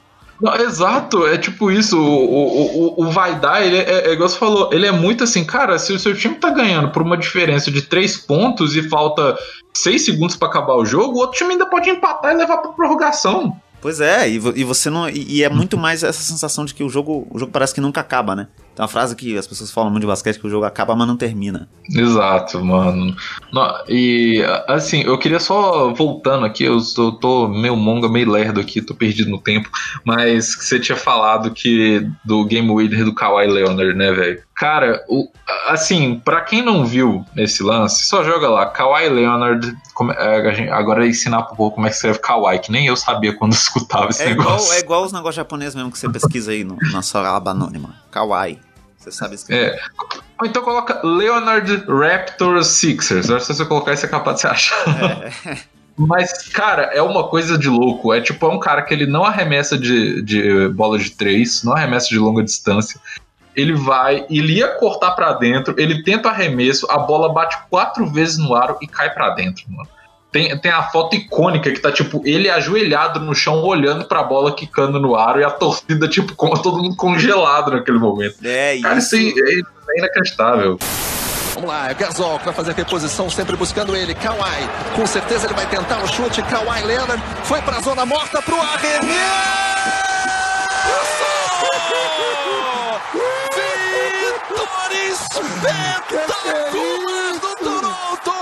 Speaker 2: Não, exato, é tipo isso. O, o, o, o dar, ele é, é, igual você falou, ele é muito assim, cara, se o seu time tá ganhando por uma diferença de três pontos e falta seis segundos para acabar o jogo, o outro time ainda pode empatar e levar pra prorrogação.
Speaker 1: Pois é, e, e você não. E, e, é muito mais essa sensação de que o jogo, o jogo parece que nunca acaba, né? Tem uma frase que as pessoas falam muito de basquete que o jogo acaba, mas não termina.
Speaker 2: Exato, mano. Não, e assim, eu queria só voltando aqui, eu tô, tô, meio monga, meio lerdo aqui, tô perdido no tempo, mas você tinha falado que do game winner do Kawhi Leonard, né, velho? Cara, o, assim, para quem não viu esse lance, só joga lá, Kawhi Leonard, como, é, agora ensinar pro povo como é que escreve Kawhi, que nem eu sabia quando escutava esse
Speaker 1: é
Speaker 2: negócio.
Speaker 1: Igual, é igual os negócios japoneses mesmo que você pesquisa aí no, na sua aba anônima. Kawaii. Você sabe escrever.
Speaker 2: É. Ou então coloca Leonard Raptor Sixers. Acho que se você colocar isso é capaz de você achar. É. Mas, cara, é uma coisa de louco. É tipo, é um cara que ele não arremessa de, de bola de três, não arremessa de longa distância. Ele vai, ele ia cortar para dentro, ele tenta arremesso, a bola bate quatro vezes no aro e cai para dentro, mano. Tem, tem a foto icônica que tá, tipo, ele ajoelhado no chão, olhando pra bola quicando no aro e a torcida, tipo, com, todo mundo congelado naquele momento.
Speaker 1: É,
Speaker 2: Cara, isso, isso é, é inacreditável.
Speaker 3: Vamos lá, é Gasol que vai fazer a reposição, sempre buscando ele. Kawhi, com certeza ele vai tentar o chute. Kawhi Leonard foi pra zona morta pro arremesso! Vitória espetacular do Toronto!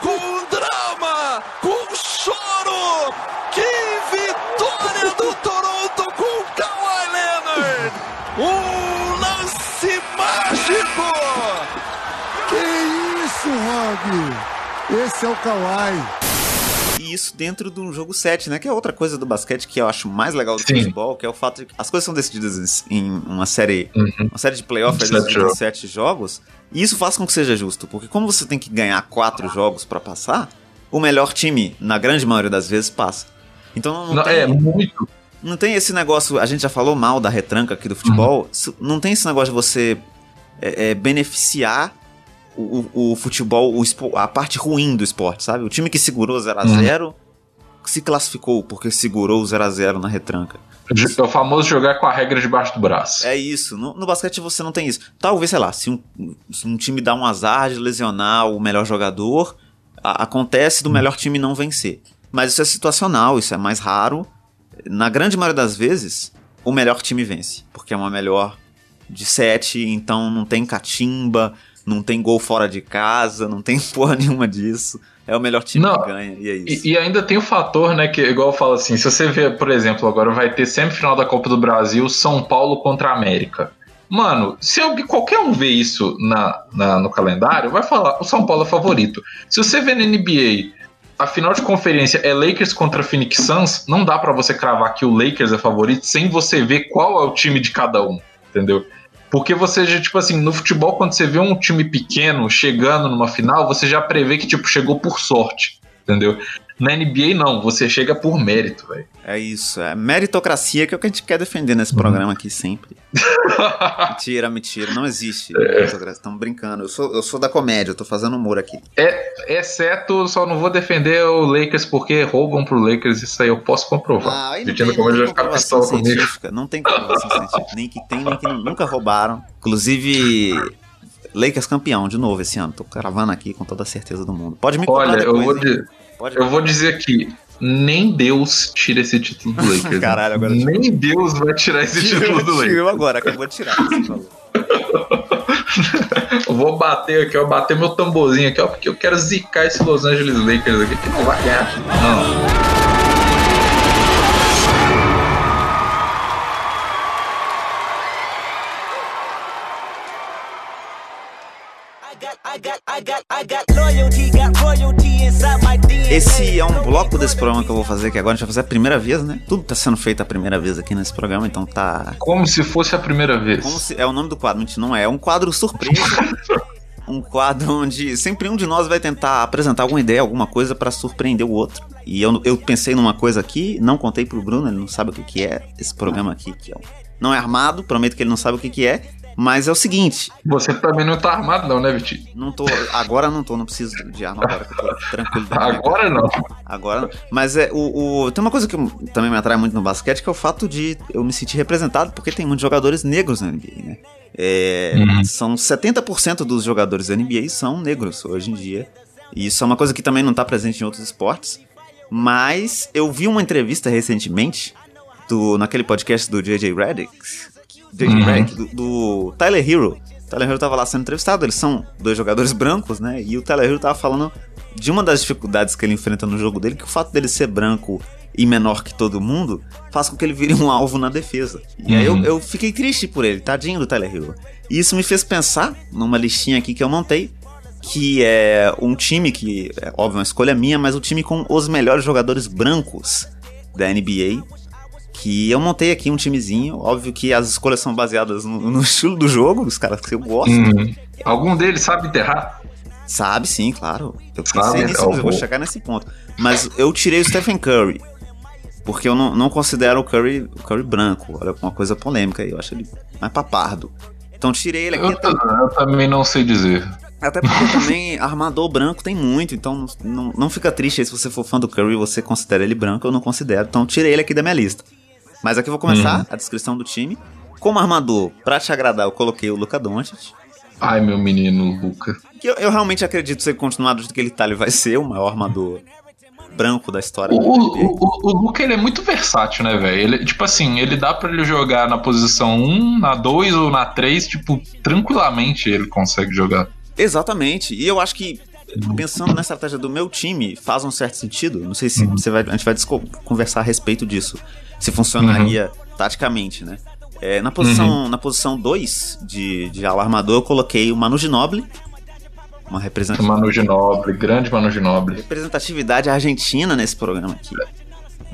Speaker 3: Com drama, com choro! Que vitória do Toronto com Kawhi Leonard! Um lance mágico!
Speaker 4: Que isso, Rob? Esse é o Kawhi.
Speaker 1: E isso dentro de um jogo 7, né? Que é outra coisa do basquete que eu acho mais legal do
Speaker 2: Sim.
Speaker 1: futebol, que é o fato de que as coisas são decididas em uma série,
Speaker 2: Uhum.
Speaker 1: uma série de playoffs
Speaker 2: Sete
Speaker 1: decidida em
Speaker 2: jogos.
Speaker 1: sete jogos. E isso faz com que seja justo, porque como você tem que ganhar quatro jogos pra passar, o melhor time, na grande maioria das vezes, passa. Então não,
Speaker 2: Não,
Speaker 1: tem,
Speaker 2: é muito.
Speaker 1: não tem esse negócio, a gente já falou mal da retranca aqui do futebol,
Speaker 2: Uhum.
Speaker 1: não tem esse negócio de você é, é, beneficiar o, o- o futebol, o espo- a parte ruim do esporte, sabe? O time que segurou 0x0 se classificou porque segurou o 0x0 na retranca.
Speaker 2: É o famoso jogar com a regra debaixo do braço.
Speaker 1: É isso. No, no basquete você não tem isso. Talvez, sei lá, se um, se um time dá um azar de lesionar o melhor jogador, a- acontece do melhor time não vencer. Mas isso é situacional, isso é mais raro. Na grande maioria das vezes, o melhor time vence. Porque é uma melhor de sete, então não tem catimba, não tem gol fora de casa, não tem porra nenhuma disso. É o melhor time
Speaker 2: Não,
Speaker 1: que ganha, e é isso.
Speaker 2: E, e ainda tem o fator, né, que igual eu falo assim, se você vê, por exemplo, agora vai ter semifinal da Copa do Brasil, São Paulo contra a América. Mano, se alguém, qualquer um vê isso na, na- no calendário, vai falar, o São Paulo é favorito. Se você vê na NBA, a final de conferência é Lakers contra Phoenix Suns, não dá pra você cravar que o Lakers é favorito sem você ver qual é o time de cada um, entendeu? Porque você já, tipo assim, no futebol, quando você vê um time pequeno chegando numa final, você já prevê que, tipo, chegou por sorte, entendeu? Na NBA, não, você chega por mérito, velho.
Speaker 1: É isso, é meritocracia que é o que a gente quer defender nesse programa aqui sempre. Mentira, mentira, não existe meritocracia, estamos brincando. Eu sou, eu sou da comédia, eu tô fazendo humor aqui.
Speaker 2: É, exceto, só não vou defender o Lakers porque roubam pro Lakers, isso aí eu posso comprovar.
Speaker 1: Ah, aí não tem, não tem comprovação
Speaker 2: pistola comigo.
Speaker 1: científica, não tem comprovação científica, nem que tem, nem que não- nunca roubaram. Inclusive, Lakers campeão de novo esse ano, tô cravando aqui com toda a certeza do mundo. Pode me
Speaker 2: Olha, eu vou,
Speaker 1: hein? Pode
Speaker 2: eu vou dizer aqui, nem Deus tira esse título do Lakers. né?
Speaker 1: Caralho, agora
Speaker 2: Nem Deus vai tirar esse título do Lakers.
Speaker 1: Tirou agora, acabou de tirar. você falou.
Speaker 2: Eu vou bater aqui, ó, bater meu tamborzinho aqui, ó, porque eu quero zicar esse Los Angeles Lakers aqui, que não vai ganhar. Não.
Speaker 1: Esse é um bloco desse programa que eu vou fazer aqui agora. A gente vai fazer a primeira vez, né? Tudo tá sendo feito a primeira vez aqui nesse programa, então tá.
Speaker 2: Como se fosse a primeira vez.
Speaker 1: Como se... É o nome do quadro, mentira, não é. É um quadro surpresa. um quadro onde sempre um de nós vai tentar apresentar alguma ideia, alguma coisa pra surpreender o outro. E eu, eu pensei numa coisa aqui, não contei pro Bruno, ele não sabe o que, que é esse programa aqui, que é um- não é armado, prometo que ele não sabe o que, que é. Mas é o seguinte,
Speaker 2: Você também não tá armado, não, né, Vitinho?
Speaker 1: não tô. Agora não tô, não preciso de arma agora, que eu tô tranquilo.
Speaker 2: Agora não.
Speaker 1: Agora, não. mas é o, o- tem uma coisa que também me atrai muito no basquete, que é o fato de eu me sentir representado, porque tem muitos jogadores negros na NBA, né? É,
Speaker 2: Uhum.
Speaker 1: São 70% dos jogadores da NBA são negros hoje em dia. E isso é uma coisa que também não está presente em outros esportes. Mas eu vi uma entrevista recentemente do, naquele podcast do JJ Redick, JJ
Speaker 2: Uhum.
Speaker 1: Redick, do, do Tyler Hero. O Tyler Hero tava lá sendo entrevistado, eles são dois jogadores brancos, né? E o Tyler Hero tava falando de uma das dificuldades que ele enfrenta no jogo dele, que o fato dele ser branco e menor que todo mundo faz com que ele vire um alvo na defesa. E aí eu,
Speaker 2: Uhum.
Speaker 1: eu fiquei triste por ele, tadinho do Tyler Hero. E isso me fez pensar numa listinha aqui que eu montei, que é um time que, é óbvio, uma escolha minha, mas um time com os melhores jogadores brancos da NBA. Que eu montei aqui um timezinho. Óbvio que as escolhas são baseadas no, no estilo do jogo, os caras que eu gosto.
Speaker 2: Uhum. Algum deles sabe enterrar?
Speaker 1: Sabe, sim, claro. Eu
Speaker 2: Sabe,
Speaker 1: pensei nisso, mas eu vou chegar nesse ponto. Mas eu tirei o Stephen Curry. Porque eu não, não considero o Curry, o Curry branco. Olha, uma coisa polêmica aí. Eu acho ele mais papardo. Então tirei ele aqui.
Speaker 2: Eu,
Speaker 1: Até,
Speaker 2: eu também não sei dizer.
Speaker 1: até porque também armador branco tem muito. Então não, não, não fica triste aí se você for fã do Curry e você considera ele branco. Eu não considero. Então tirei ele aqui da minha lista. Mas aqui eu vou começar
Speaker 2: Uhum.
Speaker 1: a descrição do time. Como armador, pra te agradar, eu coloquei o Luca Doncic.
Speaker 2: Ai, meu menino Luca.
Speaker 1: Que eu, eu realmente acredito se ele continuar do que ele tá, ele vai ser o maior armador branco da história
Speaker 2: O, o, o, o Luca ele é muito versátil, né, velho? Tipo assim, ele dá pra ele jogar na posição 1, na 2 ou na 3, tipo, tranquilamente ele consegue jogar.
Speaker 1: Exatamente. E eu acho que, pensando na estratégia do meu time, faz um certo sentido. Não sei se você vai, a gente vai conversar a respeito disso. Se funcionaria taticamente, né? É, na posição na posição 2 de, de ala armador, eu coloquei o Manu Ginobili. Uma representatividade,
Speaker 2: Manu Ginobili, grande Manu Ginobili.
Speaker 1: representatividade argentina nesse programa aqui.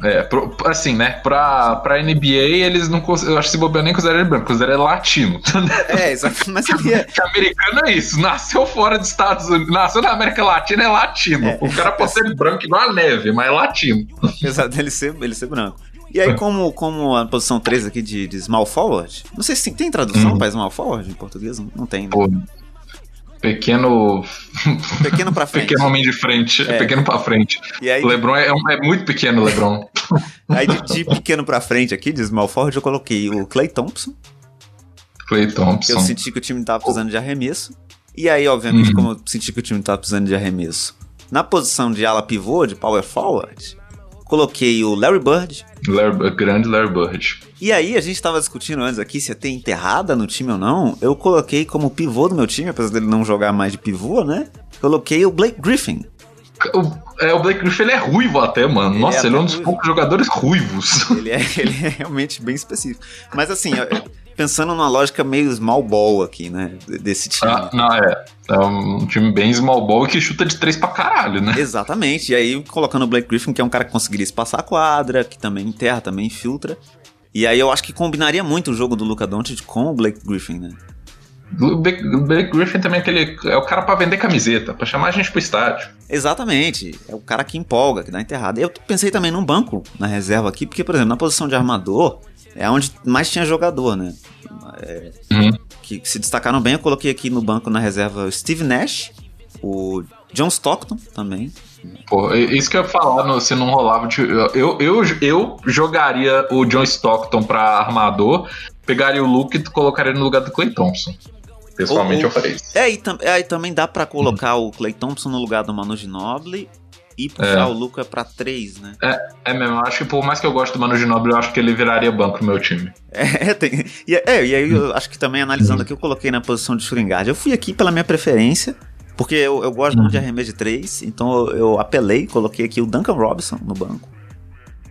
Speaker 2: É, pro- assim, né? Pra, pra NBA, eles não Eu acho que se bobear nem considera ele branco, considera ele latino.
Speaker 1: É, exato. Mas seria.
Speaker 2: Que americano é isso. Nasceu fora dos Estados Unidos. Nasceu na América Latina, é latino.
Speaker 1: É.
Speaker 2: O cara pode ser branco igual a neve, mas é latino.
Speaker 1: Apesar dele ser, ele ser branco. E aí, como, como a posição 3 aqui de, de small forward, não sei se tem, tem tradução
Speaker 2: Uhum.
Speaker 1: pra small forward em português? Não, não tem, né?
Speaker 2: Pô, pequeno.
Speaker 1: Pequeno pra frente.
Speaker 2: Pequeno homem de frente.
Speaker 1: É.
Speaker 2: Pequeno pra frente.
Speaker 1: E aí,
Speaker 2: O Lebron é, é muito pequeno, o Lebron.
Speaker 1: aí de, de pequeno pra frente aqui, de small forward, eu coloquei o Clay Thompson,
Speaker 2: Clay Thompson.
Speaker 1: eu senti que o time tava precisando de arremesso. E aí, obviamente,
Speaker 2: Uhum.
Speaker 1: como eu senti que o time tava precisando de arremesso, na posição de ala pivô, de power forward, coloquei o Larry Bird.
Speaker 2: Larry- grande Larry Bird.
Speaker 1: E aí, a gente tava discutindo antes aqui se ia ter enterrada no time ou não. Eu coloquei como pivô do meu time, apesar dele não jogar mais de pivô, né? Coloquei o Blake Griffin.
Speaker 2: O, é, o Blake Griffin ele é ruivo até, mano.
Speaker 1: Ele
Speaker 2: Nossa,
Speaker 1: é
Speaker 2: ele é um dos poucos jogadores ruivos.
Speaker 1: Ele é, ele é realmente bem específico. Mas assim, pensando numa lógica meio small ball aqui, né? Desse time.
Speaker 2: Ah, não, é. É um time bem small ball e que chuta de três pra caralho, né?
Speaker 1: Exatamente. E aí, colocando o Blake Griffin, que é um cara que conseguiria espaçar a quadra, que também enterra, também filtra. E aí eu acho que combinaria muito o jogo do Luca Doncic com o Blake Griffin, né?
Speaker 2: O Blake, Griffin também é aquele. É o cara pra vender camiseta, pra chamar a gente pro estádio.
Speaker 1: Exatamente. É o cara que empolga, que dá enterrada. Eu pensei também num banco na reserva aqui, porque, por exemplo, na posição de armador, é onde mais tinha jogador, né? É,
Speaker 2: Uhum.
Speaker 1: que se destacaram bem, eu coloquei aqui no banco na reserva o Steve Nash, o John Stockton também.
Speaker 2: Pô, é isso que eu ia falar, no- se não rolava. de- Eu, eu, eu jogaria o John Stockton pra armador, pegaria o Luke e colocaria no lugar do Clay Thompson. Pessoalmente
Speaker 1: Ou-
Speaker 2: eu faria isso.
Speaker 1: É, e, tam- é, e também dá pra colocar o Clay Thompson no lugar do Manu Ginobili e puxar
Speaker 2: É.
Speaker 1: o Luca pra 3, né?
Speaker 2: É mesmo, eu acho que por mais que eu goste do Manu Ginobili, eu acho que ele viraria banco no meu time.
Speaker 1: É, tem, e, é, e aí eu acho que também analisando aqui, eu coloquei na posição de shooting guard. Eu fui aqui pela minha preferência, porque eu, eu gosto muito de arremesso de 3, então eu, eu apelei, coloquei aqui o Duncan Robinson no banco,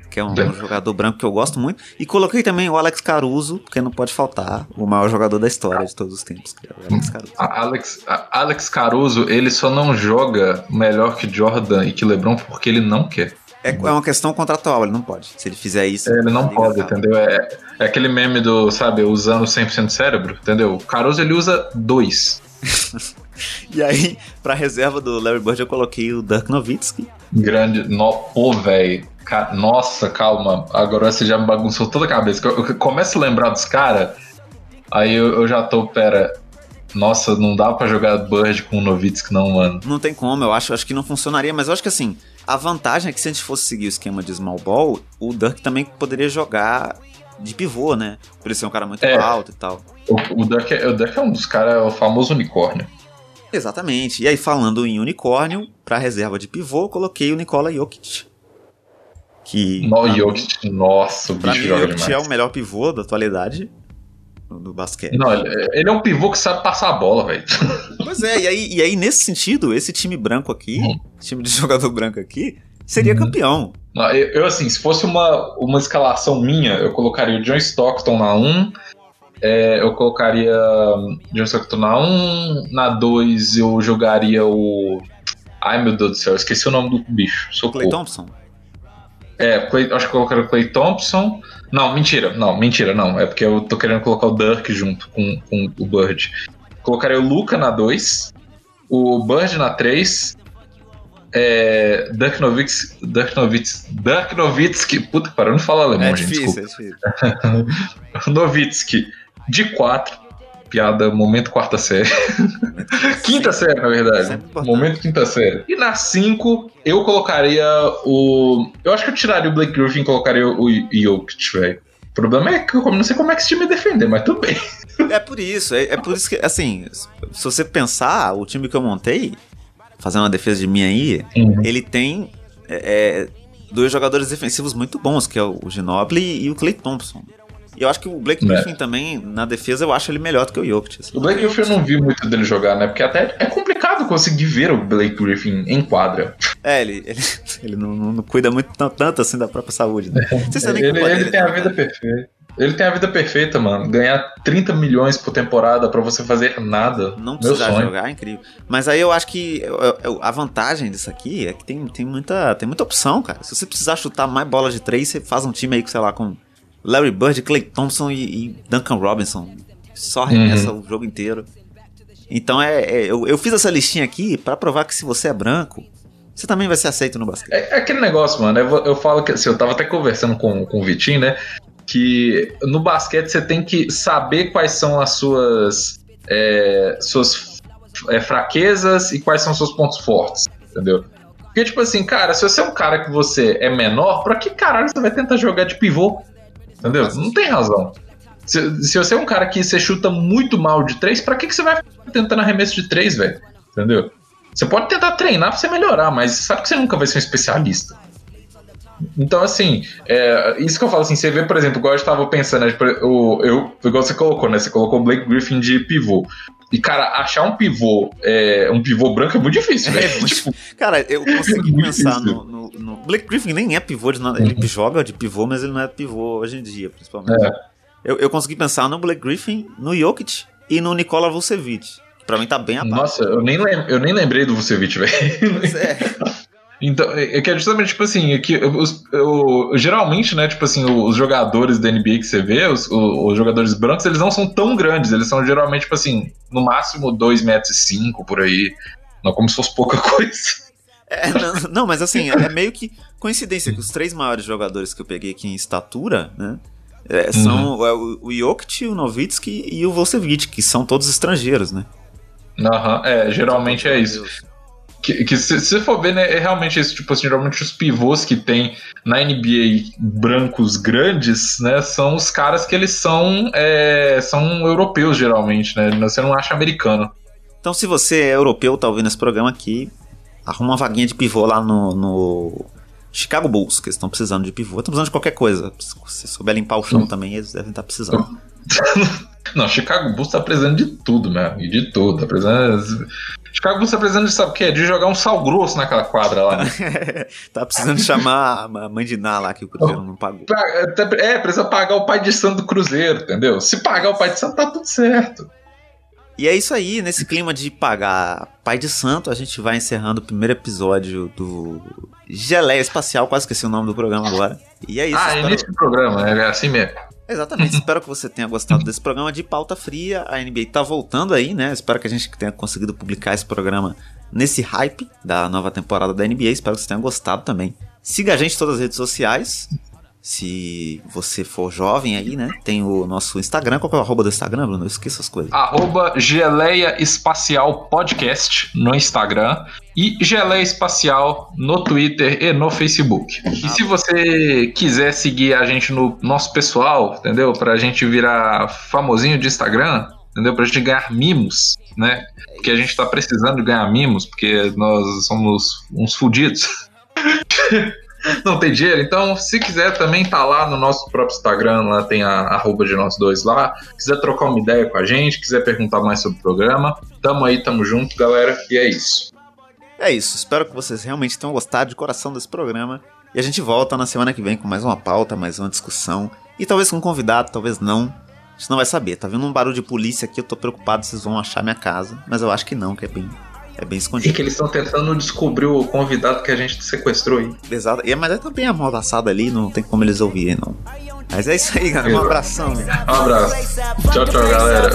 Speaker 1: que é um, jogador branco que eu gosto muito, e coloquei também o Alex Caruso, porque não pode faltar, o maior jogador da história de todos os tempos, que é o Alex Caruso.
Speaker 2: A Alex, a Alex Caruso, ele só não joga melhor que Jordan e que LeBron porque ele não quer.
Speaker 1: É, é uma questão contratual, ele não pode. Se ele fizer isso.
Speaker 2: Ele não
Speaker 1: a liga
Speaker 2: pode,
Speaker 1: acaba.
Speaker 2: entendeu? É, é aquele meme do, sabe, usando 100% cérebro, entendeu? O Caruso ele usa dois.
Speaker 1: E aí, pra reserva do Larry Bird, eu coloquei o Dirk Nowitzki.
Speaker 2: Grande. No, pô, velho. Nossa, calma. Agora você já me bagunçou toda a cabeça. Eu, eu começo a lembrar dos caras, aí eu, eu já tô, pera. Nossa, não dá pra jogar Bird com o Novitsky, não, mano.
Speaker 1: Não tem como, eu acho, acho que não funcionaria, mas eu acho que assim, a vantagem é que se a gente fosse seguir o esquema de small ball, o Dirk também poderia jogar de pivô, né? Por ele ser um cara muito
Speaker 2: É.
Speaker 1: alto e tal.
Speaker 2: O, o, Dirk, é, o Dirk é um dos caras, é o famoso unicórnio.
Speaker 1: Exatamente. E aí, falando em unicórnio, pra reserva de pivô, coloquei o Nikola Jokic. Que.
Speaker 2: No,
Speaker 1: pra mim-
Speaker 2: Jokic, nossa, o bicho
Speaker 1: mim,
Speaker 2: joga
Speaker 1: Jokic é o melhor pivô da atualidade do, basquete.
Speaker 2: Não, ele, é um pivô que sabe passar a bola, velho.
Speaker 1: Pois é, e aí, e aí, nesse sentido, esse time branco aqui,
Speaker 2: Uhum.
Speaker 1: time de jogador branco aqui, seria campeão.
Speaker 2: Não, eu, eu, assim, se fosse uma, uma escalação minha, eu colocaria o John Stockton na 1, é, eu colocaria hum, John Stockton na 1, na 2 eu jogaria o. Ai meu Deus do céu, esqueci o nome do bicho. Socorro.
Speaker 1: Clay Thompson?
Speaker 2: É, Clay- acho que colocaria o Clay Thompson. Não, mentira, não, mentira, não. É porque eu tô querendo colocar o Dirk junto com, com o Bird. Colocaria o Luca na 2, o Bird na 3, é, Dirk Nowitzki, Dirk Nowitzki, Dirk Nowitzki, puta que pariu, não fala alemão,
Speaker 1: É
Speaker 2: gente,
Speaker 1: difícil,
Speaker 2: desculpa.
Speaker 1: é difícil.
Speaker 2: Nowitzki de 4, piada, momento quarta série. quinta série, na verdade.
Speaker 1: Importante.
Speaker 2: Momento quinta série. E na 5, eu colocaria o. Eu acho que eu tiraria o Blake Griffin e colocaria o Jokic, velho. O problema é que eu não sei como é que esse time defender, mas tudo bem.
Speaker 1: É por isso, é, é por isso que, assim, se você pensar, o time que eu montei, fazendo uma defesa de mim aí,
Speaker 2: Uhum.
Speaker 1: ele tem é, é, dois jogadores defensivos muito bons, que é o Ginobili e o Clay Thompson. E eu acho que o Blake
Speaker 2: É.
Speaker 1: Griffin também, na defesa, eu acho ele melhor do que o Jokic. assim.
Speaker 2: O Blake Griffin eu não vi muito dele jogar, né? Porque até é complicado conseguir ver o Blake Griffin em quadra.
Speaker 1: É, ele, ele, ele não, não- não cuida muito tan- tanto assim da própria saúde, né? Não sei se é nem
Speaker 2: Ele, ele
Speaker 1: dele,
Speaker 2: tem a vida perfeita. Ele tem a vida perfeita, mano. Ganhar 30 milhões por temporada para você fazer nada.
Speaker 1: Não precisar jogar é incrível. Mas aí eu acho que a vantagem disso aqui é que tem, tem, muita, tem muita opção, cara. Se você precisar chutar mais bola de três, você faz um time aí, sei lá, com Larry Bird, Clay Thompson e, e Duncan Robinson. Só arremessa uhum. o jogo inteiro. Então é, é eu, eu, fiz essa listinha aqui para provar que se você é branco, você também vai ser aceito no basquete.
Speaker 2: É, é aquele negócio, mano. Eu, eu falo que assim, eu tava até conversando com, com o Vitinho, né? Que no basquete você tem que saber quais são as suas, é, suas é, fraquezas e quais são os seus pontos fortes, entendeu? Porque, tipo assim, cara, se você é um cara que você é menor, pra que caralho você vai tentar jogar de pivô? Entendeu? Não tem razão. Se, se você é um cara que você chuta muito mal de três, pra que, que você vai tentando arremesso de três, velho? Entendeu? Você pode tentar treinar pra você melhorar, mas sabe que você nunca vai ser um especialista. Então, assim, é, isso que eu falo assim, você vê, por exemplo, igual eu estava pensando, né, o, eu, igual você colocou, né? Você colocou o Blake Griffin de pivô. E, cara, achar um pivô, é, um pivô branco é muito difícil,
Speaker 1: é,
Speaker 2: velho.
Speaker 1: tipo, cara, eu consegui é pensar no, no, no, Blake Griffin nem é pivô de nada. Ele uhum. joga de pivô, mas ele não é pivô hoje em dia, principalmente. É. Eu, eu consegui pensar no Blake Griffin, no Jokic e no Nikola Vucevic. Pra mim tá bem abaixo.
Speaker 2: Nossa, eu nem, lem eu nem lembrei do Vucevic, velho. É. Então, é, é que é justamente, tipo assim, é que os, eu, geralmente, né, tipo assim, os jogadores da NBA que você vê, os, os, jogadores brancos, eles não são tão grandes, eles são geralmente, tipo assim, no máximo 2,5 metros e cinco, por aí, não como se fosse pouca coisa.
Speaker 1: É, não, não, mas assim, é meio que coincidência que os três maiores jogadores que eu peguei aqui em estatura, né, é, são uhum. o, o Jokic, o Novitsky e o Vucevic, que são todos estrangeiros, né?
Speaker 2: Aham, uhum, é, geralmente é isso. Que, que se você for ver, né, é realmente isso, tipo assim, geralmente os pivôs que tem na NBA brancos grandes, né, são os caras que eles são, é, são europeus, geralmente, né, você não acha americano.
Speaker 1: Então se você é europeu, tá ouvindo esse programa aqui, arruma uma vaguinha de pivô lá no, no Chicago Bulls, que eles estão precisando de pivô, estão precisando de qualquer coisa, se souber limpar o chão hum. também, eles devem estar precisando.
Speaker 2: Não, Chicago Bulls tá precisando de tudo, meu. E de tudo. Tá precisando. Chicago Bulls tá precisando de, sabe o quê? De jogar um sal grosso naquela quadra lá. Né?
Speaker 1: tá precisando chamar a mãe de Ná lá que o Cruzeiro não pagou.
Speaker 2: É, precisa pagar o pai de santo do Cruzeiro, entendeu? Se pagar o pai de santo, tá tudo certo.
Speaker 1: E é isso aí, nesse clima de pagar pai de santo, a gente vai encerrando o primeiro episódio do Geleia Espacial, quase esqueci o nome do programa agora. E é isso.
Speaker 2: Ah, espero... início do programa, é assim mesmo.
Speaker 1: Exatamente, espero que você tenha gostado desse programa de pauta fria. A NBA tá voltando aí, né? Espero que a gente tenha conseguido publicar esse programa nesse hype da nova temporada da NBA. Espero que você tenha gostado também. Siga a gente em todas as redes sociais. Se você for jovem aí, né? Tem o nosso Instagram. Qual é o arroba do Instagram, Bruno? Eu esqueço as coisas.
Speaker 2: Arroba Geleia Espacial Podcast no Instagram e Geleia Espacial no Twitter e no Facebook. E se você quiser seguir a gente no nosso pessoal, entendeu? Pra gente virar famosinho de Instagram, entendeu? Pra gente ganhar mimos, né? Porque a gente tá precisando de ganhar mimos, porque nós somos uns fudidos. não tem dinheiro. Então, se quiser também tá lá no nosso próprio Instagram, lá tem a arroba de nós dois lá. Quiser trocar uma ideia com a gente, quiser perguntar mais sobre o programa, tamo aí, tamo junto, galera. E é isso.
Speaker 1: É isso. Espero que vocês realmente tenham gostado de coração desse programa. E a gente volta na semana que vem com mais uma pauta, mais uma discussão. E talvez com um convidado, talvez não. A gente não vai saber. Tá vendo um barulho de polícia aqui, eu tô preocupado vocês vão achar minha casa. Mas eu acho que não, que é bem é bem escondido.
Speaker 2: E que eles estão tentando descobrir o convidado que a gente sequestrou aí.
Speaker 1: Exato. E, mas é também amordaçado ali, não tem como eles ouvirem, não. Mas é isso aí, galera. Um abração.
Speaker 2: Um abraço. Tchau, tchau, galera.